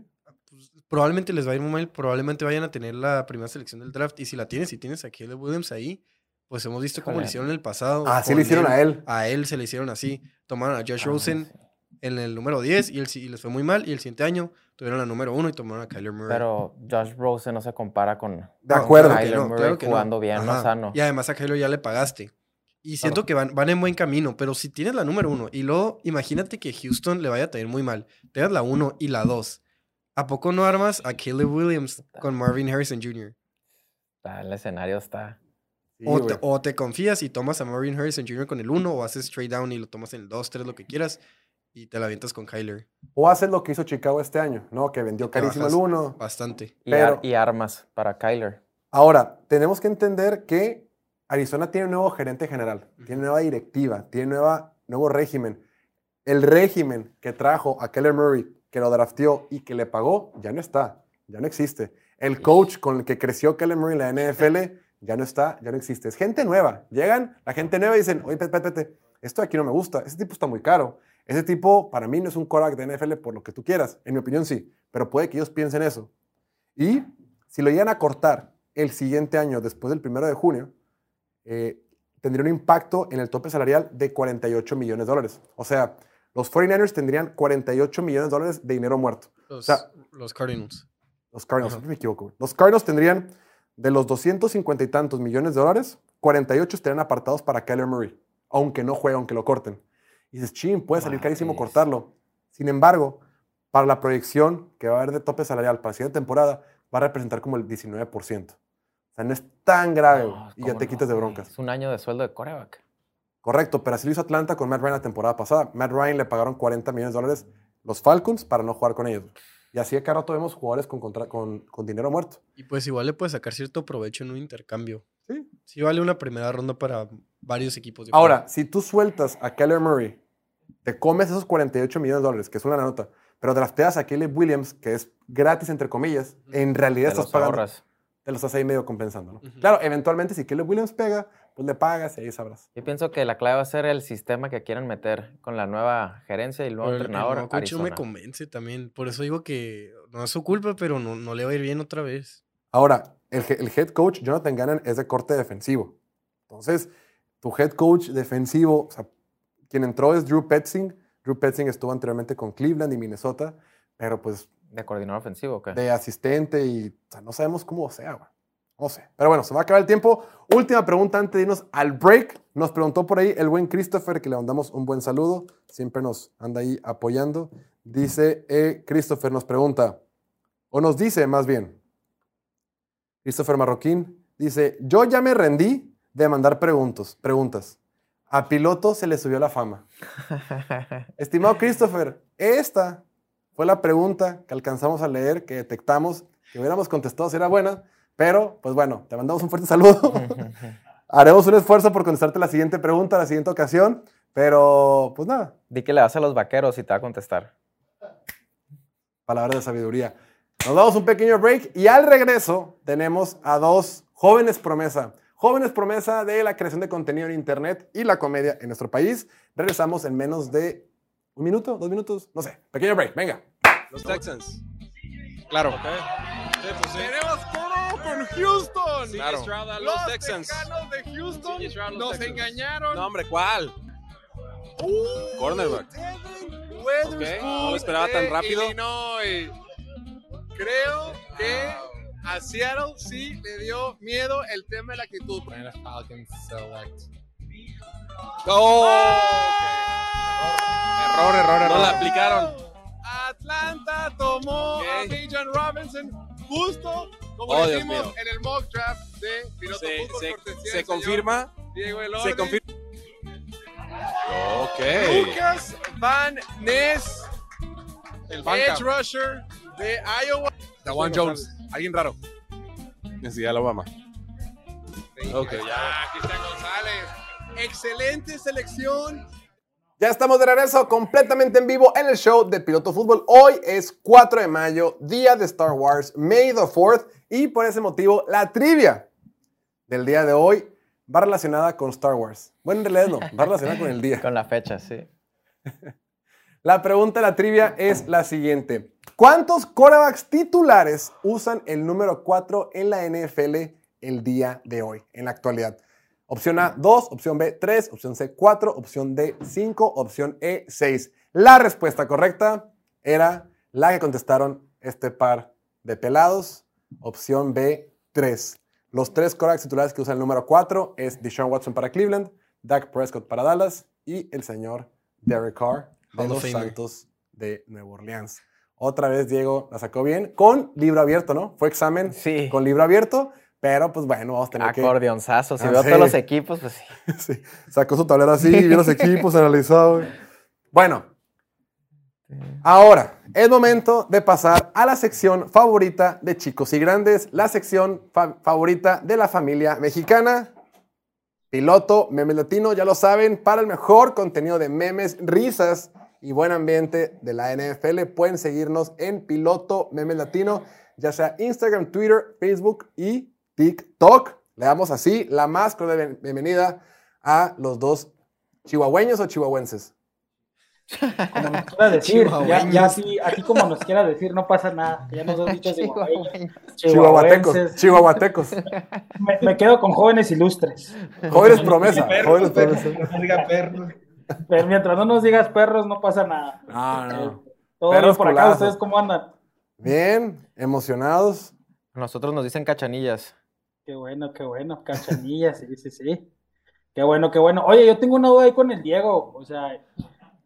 Pues, probablemente les va a ir muy mal, probablemente vayan a tener la primera selección del draft y si la tienes, si tienes a Caleb Williams ahí, pues hemos visto cómo le hicieron en el pasado. Ah, sí con le hicieron a él. A él se le hicieron así. Tomaron a Josh Ah, Rosen sí. en el número 10 y, el, si- y les fue muy mal. Y el siguiente año tuvieron la número 1 y tomaron a Kyler Murray. Pero Josh Rosen no se compara con De No, acuerdo. Kyler no, Murray claro que no. jugando bien, no Ajá. sano. Y además a Kyler ya le pagaste. Y siento que van, van en buen camino, pero si tienes la número 1 y luego imagínate que Houston le vaya a tener muy mal, tengas la 1 y la 2. ¿A poco no armas a Caleb Williams con Marvin Harrison Jr.? Ah, El escenario está. Sí, o, te, o te confías y tomas a Marvin Harrison Jr. con el 1 o haces trade down y lo tomas en el 2, 3, lo que quieras y te la avientas con Kyler. O haces lo que hizo Chicago este año, ¿no? Que vendió carísimo el uno. Bastante. Y, Pero- ar- y armas para Kyler. Ahora, tenemos que entender que Arizona tiene un nuevo gerente general, tiene nueva directiva, tiene nueva, nuevo régimen. El régimen que trajo a Keller Murray, que lo drafteó y que le pagó, ya no está, ya no existe. El coach con el que creció Keller Murray en la NFL ya no está, ya no existe. Es gente nueva. Llegan la gente nueva y dicen, oye, espérate, espérate, esto de aquí no me gusta, ese tipo está muy caro. Ese tipo para mí no es un quarterback de NFL por lo que tú quieras. En mi opinión sí, pero puede que ellos piensen eso. Y si lo llegan a cortar el siguiente año, después del primero de junio, eh, tendría un impacto en el tope salarial de 48 millones de dólares. O sea, los 49ers tendrían 48 millones de dólares de dinero muerto. Los, sea- los Cardinals. Los Cardinals, me equivoco. Los Cardinals tendrían de los 250 y tantos millones de dólares, 48 estarían apartados para Kyler Murray, aunque no juegue, aunque lo corten. Y dices, chin, puede salir carísimo cortarlo. Sin embargo, para la proyección que va a haber de tope salarial para la siguiente temporada, va a representar como el 19%. O sea, no es tan grave No, y ya ¿cómo te no, quitas de broncas. Es un año de sueldo de coreback. Correcto, pero así lo hizo Atlanta con Matt Ryan la temporada pasada. Matt Ryan le pagaron 40 millones de dólares los Falcons para no jugar con ellos. Y así acá rato vemos jugadores con, contra- con, con dinero muerto. Y pues igual le puedes sacar cierto provecho en un intercambio. Sí. Sí vale una primera ronda para varios equipos. yo Ahora, si tú sueltas a Keller Murray, te comes esos 48 millones de dólares, que es una nota, pero drafteas a Caleb Williams, que es gratis, entre comillas, en realidad Te estás los pagando. ahorras. Te lo estás ahí medio compensando, ¿no? Ujú. Claro, eventualmente si Caleb Williams pega, pues le pagas y ahí sabrás. Yo pienso que la clave va a ser el sistema que quieren meter con la nueva gerencia y el nuevo Pero el- el entrenador. nuevo coach me convence también. Por eso digo que no es su culpa, pero no, no le va a ir bien otra vez. Ahora, el, el head coach, Jonathan Gannon, es de corte defensivo. Entonces, tu head coach defensivo, o sea, quien entró es Drew Petzing. Drew Petzing estuvo anteriormente con Cleveland y Minnesota, pero pues ¿De coordinador ofensivo o qué? de asistente y o sea, no sabemos cómo sea, güey. No sé. Pero bueno, se va a acabar el tiempo. Última pregunta antes de irnos al break. Nos preguntó por ahí el buen Christopher, que le mandamos un buen saludo. Siempre nos anda ahí apoyando. Dice, eh, Christopher nos pregunta, o nos dice más bien, Christopher Marroquín, dice, yo ya me rendí de mandar preguntas. preguntas. A piloto se le subió la fama. Estimado Christopher, esta fue la pregunta que alcanzamos a leer, que detectamos, que hubiéramos contestado si era buena, pero pues bueno, te mandamos un fuerte saludo. Haremos un esfuerzo por contestarte la siguiente pregunta, la siguiente ocasión, pero pues nada, Di que le vas a los vaqueros y te va a contestar. palabras de sabiduría. Nos damos un pequeño break y al regreso tenemos a dos jóvenes promesa. Jóvenes promesa de la creación de contenido en Internet y la comedia en nuestro país. Regresamos en menos de un minuto, dos minutos, no sé. Pequeño break, venga. Los Texans. Claro. Sí, pues sí. Tenemos todo con Houston. CJ Claro. Los los Texans. Tejanos de Houston los nos Texans. engañaron. No, hombre, ¿cuál? Uh, Cornerback. No lo esperaba tan rápido. Illinois. Creo que a Seattle sí le dio miedo el tema de la actitud. Oh, Error, error, error. No la aplicaron. Atlanta tomó Ok. a Bijan Robinson justo como Oh, mío. en el mock draft de Piloto Se, Fútbol se- cortesía se confirma. Diego Elordi. Se confirma. Ok. Lucas Van Ness, El edge rusher de Iowa. Dawan Jones. Alguien raro. Decía Alabama. Ok, ya. Cristian González. Excelente selección. Ya estamos de regreso completamente en vivo en el show de Piloto Fútbol. Hoy es 4 de mayo, día de Star Wars, May the 4th, y por ese motivo la trivia del día de hoy va relacionada con Star Wars. Bueno, en realidad no, va relacionada con el día. Con la fecha, sí. La pregunta de la trivia es la siguiente. ¿Cuántos quarterbacks titulares usan el número 4 en la NFL el día de hoy, en la actualidad? Opción A, 2, opción B, 3, opción C, 4, opción D, 5, opción E, 6. La respuesta correcta era la que contestaron este par de pelados. Opción B, 3. Los tres quarterbacks titulares que usan el número 4 es Deshaun Watson para Cleveland, Dak Prescott para Dallas y el señor Derek Carr de los. Santos de Nueva Orleans. Otra vez Diego la sacó bien con libro abierto, ¿no? Fue examen Sí. con libro abierto, pero pues bueno, vamos a tener que... Acordeonzazo. Si Ah, veo sí. todos los equipos, pues sí. Sí, sacó su tablero así, vio los equipos, analizó. güey. Bueno, ahora es momento de pasar a la sección favorita de chicos y grandes, la sección fa- favorita de la familia mexicana. Piloto, meme latino, ya lo saben, para el mejor contenido de memes, risas y buen ambiente de la NFL, pueden seguirnos en Piloto Meme Latino, ya sea Instagram, Twitter, Facebook y TikTok. Le damos así la más cordial bien- bienvenida a los dos chihuahueños o chihuahuenses. como nos quiera decir, ya, ya así, así como nos quiera decir, no pasa nada. Ya nos has dicho Chihuahuatecos, chihuahuenses. chihuahuatecos. Me, me quedo con jóvenes ilustres. Jóvenes promesa, jóvenes promesa. Pero mientras no nos digas perros, no pasa nada. No, no. Todo Perros bien por acá. ¿ustedes cómo andan? Bien, emocionados. Nosotros nos dicen cachanillas. Qué bueno, qué bueno. Cachanilla, sí, sí, sí. Qué bueno, qué bueno. Oye, yo tengo una duda ahí con el Diego. O sea,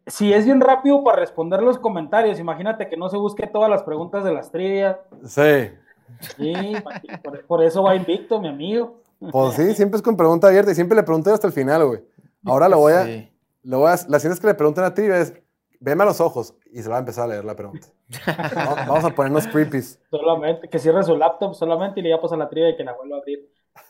si es bien rápido para responder los comentarios, imagínate que no se busque todas las preguntas de las trivias. Sí. Sí, por, por eso va invicto, mi amigo. Pues sí, siempre es con pregunta abierta y siempre le pregunté hasta el final, güey. Ahora lo voy a. Sí. Lo voy a la siguiente vez que le pregunten a trivia es: veme a los ojos y se va a empezar a leer la pregunta. Va- Vamos a ponernos creepies. Solamente, que cierre su laptop solamente y le ya pasa la trivia y que la vuelva a abrir.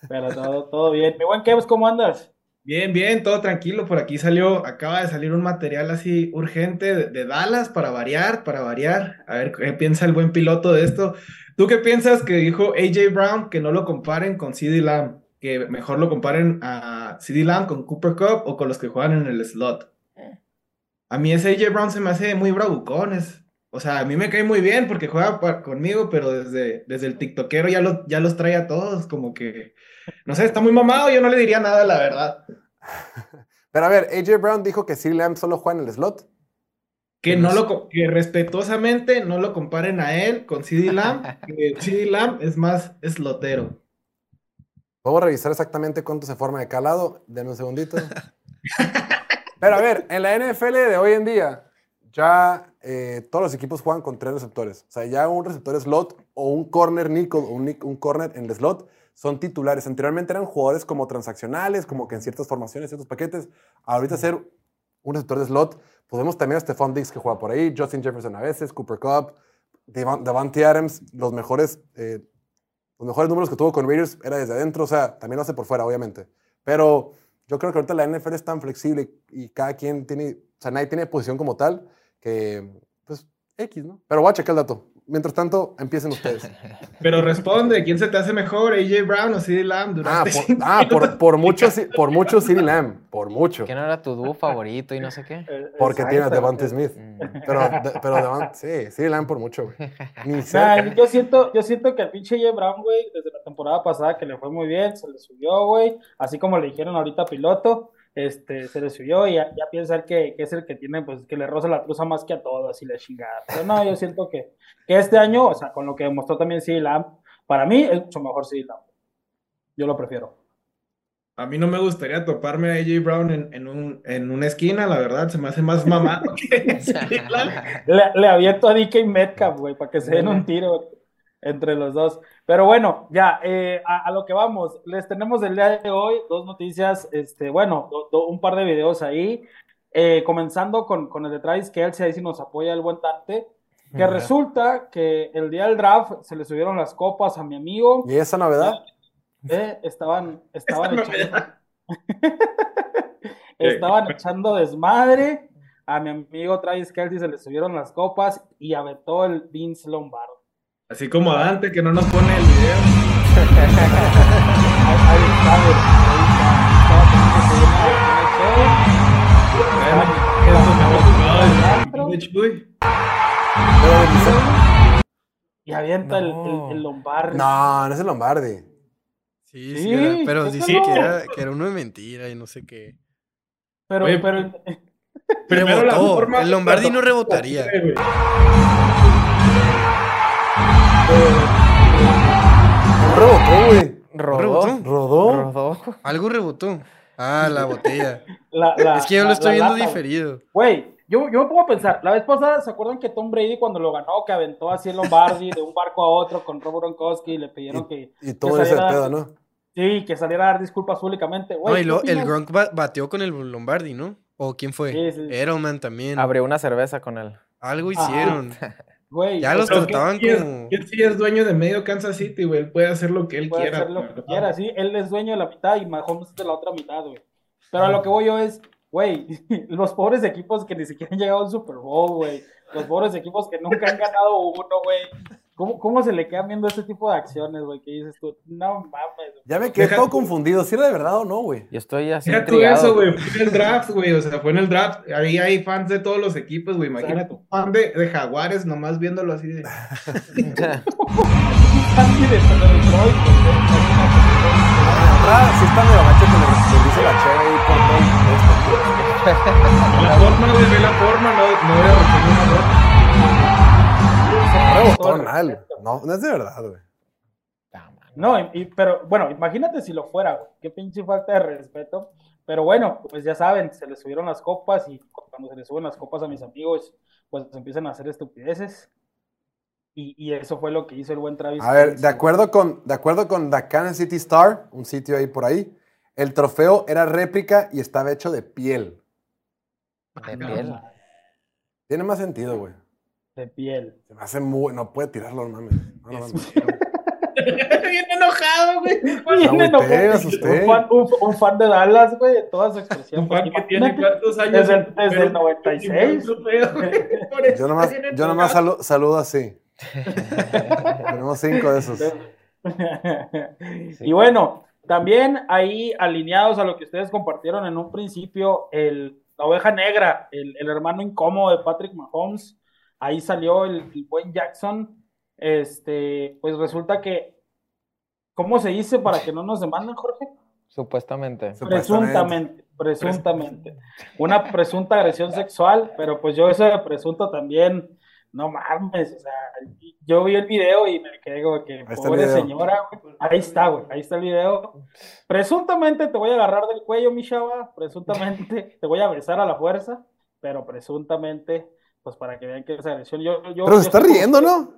Pero todo, todo bien. Mi buen Kevs, ¿cómo andas? Bien, bien, todo tranquilo. Por aquí salió, acaba de salir un material así urgente de, de Dallas para variar, para variar. A ver qué piensa el buen piloto de esto. ¿Tú qué piensas que dijo AJ Brown que no lo comparen con CeeDee Lamb? Que mejor lo comparen a CeeDee Lamb con Cooper Cup o con los que juegan en el slot. A mí ese AJ Brown se me hace muy bravucón. es- o sea, a mí me cae muy bien porque juega conmigo, pero desde, desde el tiktokero ya, lo, ya los trae a todos. Como que, no sé, está muy mamado. Yo no le diría nada, la verdad. Pero a ver, AJ Brown dijo que CeeDee Lamb solo juega en el slot. Que no lo que respetuosamente no lo comparen a él con CD Lamb, que CD Lamb es más slotero. A revisar exactamente cuánto se forma de cada lado. Denme un segundito. Pero a ver, en la NFL de hoy en día, ya eh, todos los equipos juegan con tres receptores. O sea, ya un receptor slot o un corner nickel o un, un corner en el slot son titulares. Anteriormente eran jugadores como transaccionales, como que en ciertas formaciones, ciertos paquetes. Ahorita ser un receptor de slot, vemos también a Stephon Diggs que juega por ahí, Justin Jefferson a veces, Cooper Cup, Devan- Davante Adams, los mejores, eh, los mejores números que tuvo con Raiders era desde adentro, o sea, también lo hace por fuera, obviamente. Pero yo creo que ahorita la NFL es tan flexible y cada quien tiene, o sea, nadie tiene posición como tal, que, pues, X, ¿no? Pero voy a checar el dato. Mientras tanto, empiecen ustedes. Pero responde, ¿quién se te hace mejor, AJ Brown o CD Lamb? Ah, Durante por, cinco ah, por, por mucho, por mucho CeeDee Lamb, por mucho. ¿Quién era tu dúo favorito y no sé qué? Eh, Porque tiene a. Devante Smith. Mm. Pero, de- pero Devante, sí, CeeDee Lamb por mucho, güey. Ni Nah, yo siento, yo siento que el pinche Jay Brown, güey, desde la temporada pasada que le fue muy bien, se le subió, güey, así como le dijeron ahorita a piloto, este, se le subió y ya, ya piensa él que, que es el que tiene, pues, que le roza la truza más que a todos y la chingada. Pero no, yo siento que, que este año, o sea, con lo que demostró también CD Lamb, para mí es mucho mejor CD Lamb. Yo lo prefiero. A mí no me gustaría toparme a AJ Brown en, en un, en una esquina, la verdad, se me hace más mamado que CD Lamb. Le, le aviento a DK Metcalf, güey, para que se den un tiro entre los dos. Pero bueno, ya, eh, a, a lo que vamos. Les tenemos el día de hoy dos noticias, este, bueno, do- do- un par de videos ahí. Eh, comenzando con, con el de Travis Kelce, ahí sí nos apoya el buen Dante. Que Ujú. resulta que el día del draft se le subieron las copas a mi amigo. ¿Y esa novedad? eh, estaban, estaban Esa echando, novedad. estaban echando desmadre. A mi amigo Travis Kelce se le subieron las copas y aventó el Vince Lombardo. Así como a Dante, que no nos pone el video. Ahí, está, ahí está, Y avienta el, No. el, el Lombardi. no, no es el Lombardi. Sí, Sí, sí, era- pero dice no. que era, que era uno de mentira y no sé qué. Pero, Oye, pero, Primero la forma- El Lombardi no rebotaría. Rebotó, güey. ¿Rodó? Rodó. ¿Rodó? Algo rebotó. Ah, la botella. la, la- es que yo la- lo estoy la viendo lata, diferido. Güey, yo, yo me pongo a pensar, la vez pasada, ¿se acuerdan que Tom Brady cuando lo ganó, que aventó así el Lombardi de un barco a otro con Rob Gronkowski y le pidieron que, Y todo que ese pedo, ¿no? sí, que saliera a dar disculpas públicamente? Güey, No, y ¿qué luego el? Gronk ba- bateó con el Lombardi, ¿no? ¿O quién fue? Sí, sí. Edelman también. Abrió una cerveza con él. Algo Ajá. Güey, Ya los trataban que él sí es- como- Él sí es dueño de medio Kansas City, güey. Él puede hacer lo que él puede quiera. hacer lo que ¿verdad? quiera, sí. Él es dueño de la mitad y Mahomes es de la otra mitad, güey. Pero a lo que voy yo es, güey, los pobres equipos que ni siquiera han llegado al Super Bowl, güey. Los pobres equipos que nunca han ganado uno, güey. ¿Cómo, ¿Cómo se le quedan viendo ese tipo de acciones, güey? Que dices tú, no mames. Ya me quedé Deja todo tú. confundido. ¿Si era de verdad o no, güey? Yo estoy así Deja tú intrigado. eso, güey. Fue en el draft, güey. O sea, fue en el draft. Ahí hay fans de todos los equipos, güey. Imagínate Exacto. un fan de, de Jaguares nomás viéndolo así de. Ah, sí está medio gacho que le, dice la cheve ahí por todo el- La forma, güey. Ve la forma. No, una nota. No rebotó mal. No, no es de verdad, güey. No, y- y- pero bueno, imagínate si lo fuera, güey. Qué pinche falta de respeto. Pero bueno, pues ya saben, se les subieron las copas y cuando se les suben las copas a mis amigos, pues empiezan a hacer estupideces. Y, y eso fue lo que hizo el buen Travis. A ver, de acuerdo con, de acuerdo con The Kansas City Star, un sitio ahí por ahí, el trofeo era réplica y estaba hecho de piel. De piel. Tiene más sentido, güey. De piel. Se me hace muy... No puede tirarlo, no mames. No, no mames. Bien enojado, güey. Bien enojado. Un fan, un- un fan de Dallas, güey, de toda su expresión. Un fan que tiene cuántos años. Desde, el- desde el un- 96. sin ver un trofeo, güey. Por eso Yo nomás, yo nomás enojado. salu- saludo así. Tenemos cinco de esos. Y bueno, también ahí alineados a lo que ustedes compartieron en un principio, el, la oveja negra, el, el hermano incómodo de Patrick Mahomes, ahí salió el, el buen Jackson. Este, pues resulta que, ¿cómo se dice para que no nos demanden, Jorge? Supuestamente. Presuntamente, presuntamente. Una presunta agresión sexual, pero pues yo eso de presunto también, no mames, o sea, yo vi el video y me quedé como que, pobre señora, güey. ahí está, güey, ahí está el video. Presuntamente te voy a agarrar del cuello, mi chava, presuntamente te voy a besar a la fuerza, pero presuntamente, pues para que vean que es agresión. Yo, yo, Pero yo se está riendo, ¿no?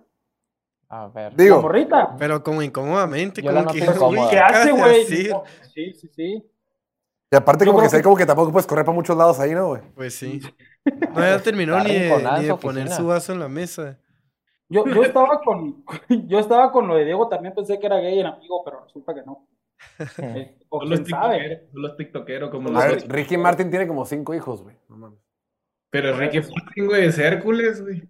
A ver. La Digo, morrita. Pero como incómodamente, Yo la como que. ¿Qué hace, güey? Sí, Sí, sí, y aparte Yo como que que- como que tampoco puedes correr para muchos lados ahí, ¿no, güey? Pues sí. No ya terminó ni de, ni poner oficina. su vaso en la mesa. Yo, yo estaba con yo estaba con lo de Diego, también pensé que era gay en amigo, pero resulta que no. Eh, o los quién sabe. son los tiktokeros como A ver, Ricky Martin tiene como cinco hijos, güey. No mames. Pero Ricky Martin, güey, es Hércules, güey.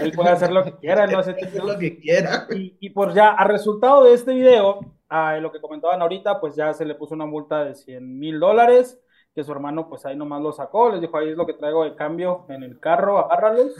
Él puede hacer lo que quiera, no hace Hacer lo que quiera, güey. Y, y pues ya, a resultado de este video, a lo que comentaban ahorita, pues ya se le puso una multa de 100 mil dólares, que su hermano pues ahí nomás lo sacó, les dijo, ahí es lo que traigo de cambio en el carro, agárralos.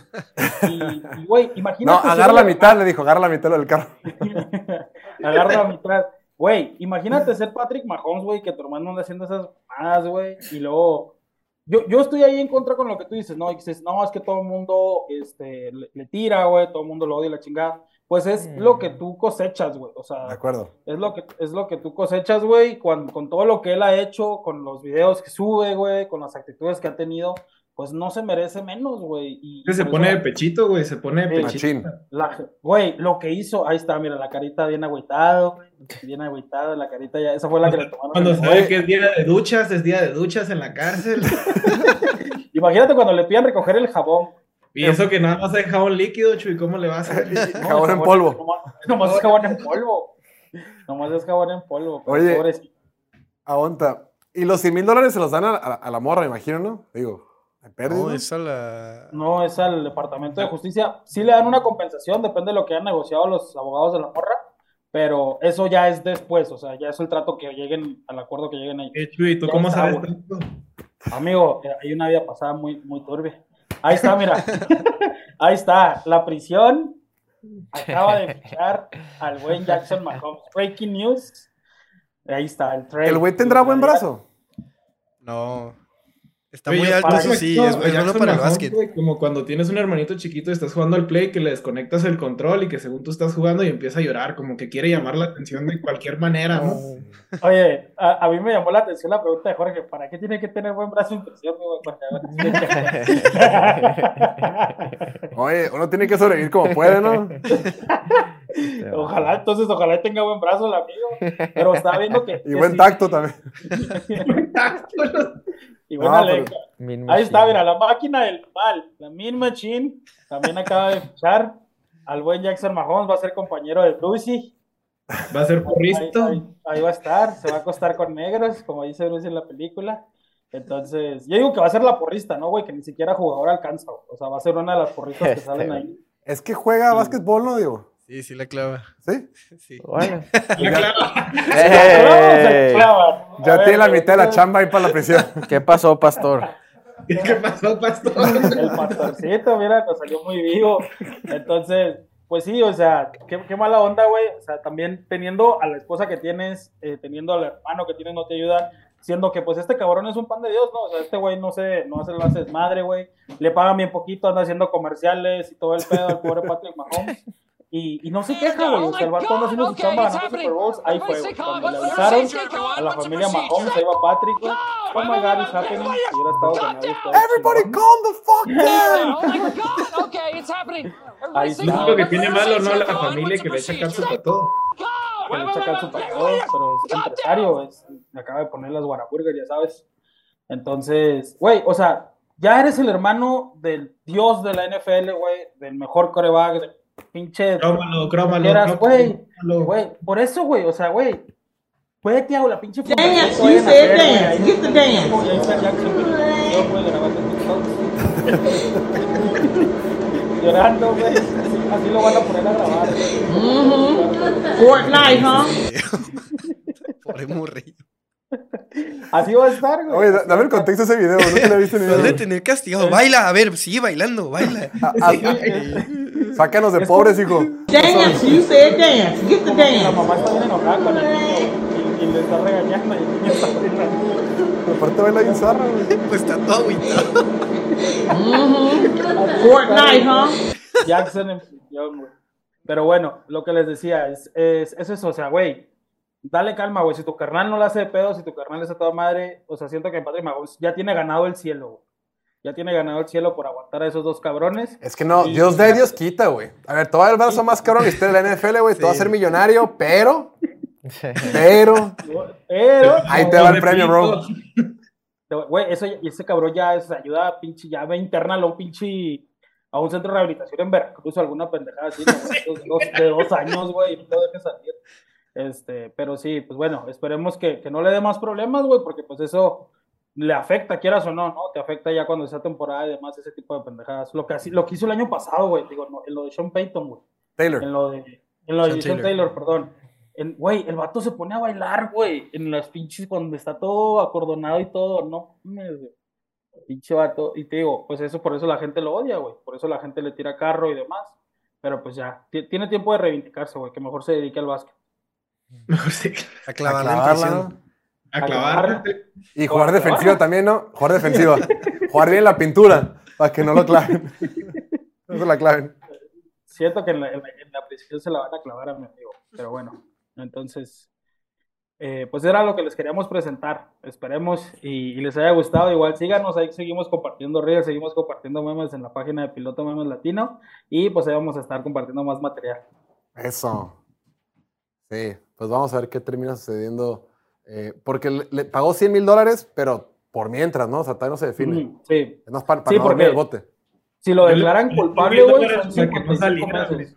Y, güey, No, imagínate. si agarra la mitad, le dijo, agarra la mitad del carro. Agarra la mitad. Güey, imagínate ser Patrick Mahomes, güey, que tu hermano anda haciendo esas mamadas, güey, y luego... Yo, yo estoy ahí en contra con lo que tú dices, ¿no? Y dices, no, es que todo el mundo este, le, le tira, güey, todo el mundo lo odia y la chingada. Pues es lo que tú cosechas, güey. O sea, De acuerdo. es lo que, es lo que tú cosechas, güey, con, con todo lo que él ha hecho, con los videos que sube, güey, con las actitudes que ha tenido, pues no se merece menos, güey. Y Que se por pone de pechito, güey, se pone de pechito. Güey, lo que hizo, ahí está, mira, la carita bien agüitado, güey, bien agüitado, la carita ya, esa fue la que le tomaron. Cuando sabe que es día de duchas, es día de duchas en la cárcel. Imagínate cuando le pidan recoger el jabón. Y eso que nada más hay jabón líquido, Chuy, ¿cómo le va a hacer? No, Jabón en polvo. Nomás, nomás es jabón en polvo. Nomás es jabón en polvo. Oye. pobrecito. Aguanta. Y los 100 mil dólares se los dan a, a- a la morra, imagino, ¿no? Digo. No, esa la. No, es al Departamento de Justicia. Sí le dan una compensación, depende de lo que hayan negociado los abogados de la morra, pero eso ya es después, o sea, ya es el trato que lleguen, al acuerdo que lleguen ahí. Eh, Chuy, ¿tú Ya cómo está, sabes tanto? Amigo, eh, hay una vida pasada muy, muy turbia. Ahí está, mira. Ahí está, la prisión acaba de fichar al buen Jackson Mahomes. Breaking news. Ahí está, el trade. ¿El güey tendrá buen brazo? No. Está Oye, muy alto, eso sí. Es, es bueno para el básquet. güey, como cuando tienes un hermanito chiquito y estás jugando al play, que le desconectas el control y que según tú estás jugando y empieza a llorar, como que quiere llamar la atención de cualquier manera, ¿no? Oye, a, a mí me llamó la atención la pregunta de Jorge, ¿para qué tiene que tener buen brazo? Porque- Oye, uno tiene que sobrevivir como puede, ¿no? Ojalá, entonces, ojalá tenga buen brazo el amigo. Pero estaba viendo que. Y que buen sí- tacto también. y buena No, Ahí está, mira, la máquina del mal, la Min Machine, también acaba de fichar al buen Jackson Mahomes, va a ser compañero de Brucey. Va a ser Ahí, porrista. ahí- ahí va a estar, se va a acostar con negros, como dice Bruce en la película. Entonces, yo digo que va a ser la porrista, ¿no, güey? Que ni siquiera jugador alcanza. O sea, va a ser una de las porristas que Este, salen ahí. Es que juega básquetbol, ¿no, Diego? Sí, sí la clava. ¿Sí? Sí. Bueno. Ya, claro. ¡Ey! Se clavan. A Ya ver, tiene la mitad de la chamba ahí para la prisión. ¿Qué pasó, pastor? ¿Qué pasó, pastor? El pastorcito, mira, nos salió muy vivo. Entonces, pues sí, o sea, qué, qué mala onda, güey. O sea, también teniendo a la esposa que tienes, eh, teniendo al hermano que tienes, no te ayuda. Siendo que, pues, este cabrón es un pan de Dios, ¿no? O sea, este güey no se, no se lo hace desmadre, güey. Le pagan bien poquito, anda haciendo comerciales y todo el pedo al pobre Patrick Mahomes. Y, y no se queja, güey. O sea, el vato anda haciendo su chamba ganando Super Bowls. Ahí fue, güey. Cuando le avisaron a la familia Mahomes, ahí va Patrick, güey. Oh my God, it's happening. Y hubiera estado ganando. Everybody calm the fuck down. Ahí Es lo está. que tiene malo, ¿no? La familia que le echa cárcel a todo. Que le echa calzo para todo, pero es empresario, es, me acaba de poner las guaraburgers, ya sabes. Entonces, güey, o sea, ya eres el hermano del dios de la NFL, güey, del mejor coreback, del pinche... Crómalo, crómalo. no, güey, crómalo. güey, por eso, güey, o sea, güey, puede que hago la pinche Dance, you said dance, get the dance. Llorando, güey, así, así lo van a poner a grabar. Fortnite, huh? Pobre morrillo. Así va a estar, güey. Oye, da- dame el contexto de ese video, no te lo he visto ni video. tener castigado. Baila, a ver, sigue bailando, baila. Ah, ah, Sácanos de pobres, hijo. Dance, you said dance, get the que la dance. mamá está bien enojada con el niño y, y le está regañando y el niño está bailando. Aparte baila bien zarra, güey. Pues está todo agüitado. Fortnite, huh? Jackson güey. Pero bueno, lo que les decía es, es, es eso, o sea, güey, dale calma, güey. Si tu carnal no la hace de pedo, si tu carnal es a toda madre, o sea, siento que Patrick Mahomes ya tiene ganado el cielo, güey. Ya tiene ganado el cielo por aguantar a esos dos cabrones. Es que no, Y- Dios da y Dios quita, güey. A ver, te va a dar el brazo más cabrón la historia de la NFL, güey. Te vas a ser millonario, pero, pero, Pero, ahí te va el premio, bro. Güey, eso, y ese cabrón ya es ayuda a pinche, ya ve interna a un pinche, a un centro de rehabilitación en Veracruz, alguna pendejada así, ¿no? de, dos, de dos años, güey, y no te dejes salir. Este, pero sí, pues bueno, esperemos que, que no le dé más problemas, güey, porque pues eso le afecta, quieras o no, ¿no? Te afecta ya cuando sea temporada y demás, ese tipo de pendejadas. Lo que, lo que hizo el año pasado, güey, digo, no, en lo de Sean Payton, güey. Taylor. En lo de, en lo de Sean Taylor. Taylor, perdón. En- Güey, el vato se pone a bailar, güey, en las pinches, cuando está todo acordonado y todo, no. Pinche vato. Y te digo, pues eso, por eso la gente lo odia, güey. Por eso la gente le tira carro y demás. Pero pues ya, ti- tiene tiempo de reivindicarse, güey, que mejor se dedique al básquet. Mejor sí. A clavarla clavarla. A A clavar. Y jugar defensiva también, ¿no? Jugar defensiva. Jugar bien la pintura, para que no lo claven. No se la claven. Siento que en la, en la- en la prisión se la van a clavar a mi amigo. Pero bueno, entonces, eh, pues era lo que les queríamos presentar. Esperemos y, y les haya gustado. Igual síganos, ahí seguimos compartiendo redes, seguimos compartiendo memes en la página de Piloto Memes Latino. Y pues ahí vamos a estar compartiendo más material. Eso. Sí, pues vamos a ver qué termina sucediendo. eh, porque le, le pagó 100 mil dólares, pero por mientras, ¿no? O sea, todavía no se define. Sí, Es más para, Sí, no dormir porque- el bote. si lo declaran yo culpable, güey, son para que no 55 saliera, meses.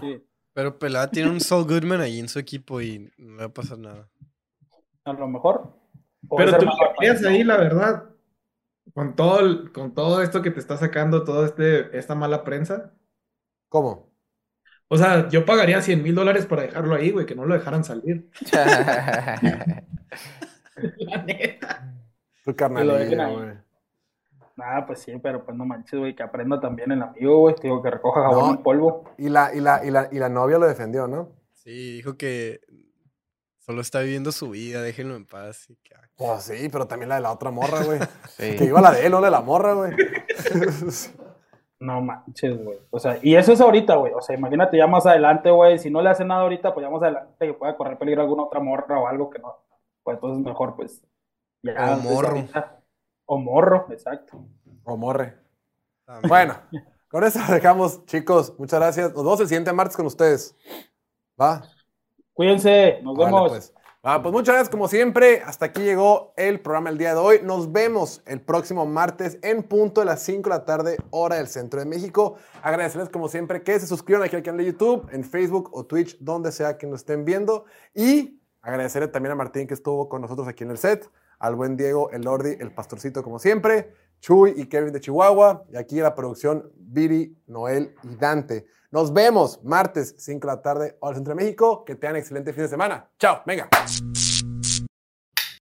Sí, Pero Pelada tiene un Saul Goodman ahí en su equipo y no le va a pasar nada. a lo mejor. Pero es tú lo hermano, harías ¿no? ahí, la verdad. Con todo, el- con todo esto que te está sacando, toda este, esta mala prensa. ¿Cómo? O sea, yo pagaría 100 mil dólares para dejarlo ahí, güey, que no lo dejaran salir. La neta. Tu ahí. güey. Ah, pues sí, pero pues no manches, güey, que aprenda también el amigo, güey. Digo, que recoja jabón No. en polvo. Y la, y, la, y, la, y la novia lo defendió, ¿no? Sí, dijo que solo está viviendo su vida, déjenlo en paz. y que- ah, Pues sí, pero también la de la otra morra, güey. Sí. Que iba la de él, no la de la morra, güey. No manches, güey. O sea, y eso es ahorita, güey. O sea, imagínate ya más adelante, güey. Si no le hace nada ahorita, pues ya más adelante que pueda correr peligro alguna otra morra o algo que no. Pues entonces mejor, pues. Ya, O morro. ahorita. O morro, exacto. O morre. también. Bueno, con eso dejamos, chicos. Muchas gracias. Nos vemos el siguiente martes con ustedes. ¿Va? Cuídense, nos vemos. pues. Ah, pues muchas gracias como siempre. Hasta aquí llegó el programa el día de hoy. Nos vemos el próximo martes en punto de las 5 de la tarde, hora del centro de México. Agradecerles como siempre que se suscriban aquí al canal de YouTube, en Facebook o Twitch, donde sea que nos estén viendo. Y agradecerle también a Martín que estuvo con nosotros aquí en el set, al buen Diego, el Lordi, el Pastorcito como siempre, Chuy y Kevin de Chihuahua. Y aquí la producción, Viri, Noel y Dante. Nos vemos martes 5 de la tarde, hora del centro de México. Que tengan excelente fin de semana. Chao, venga.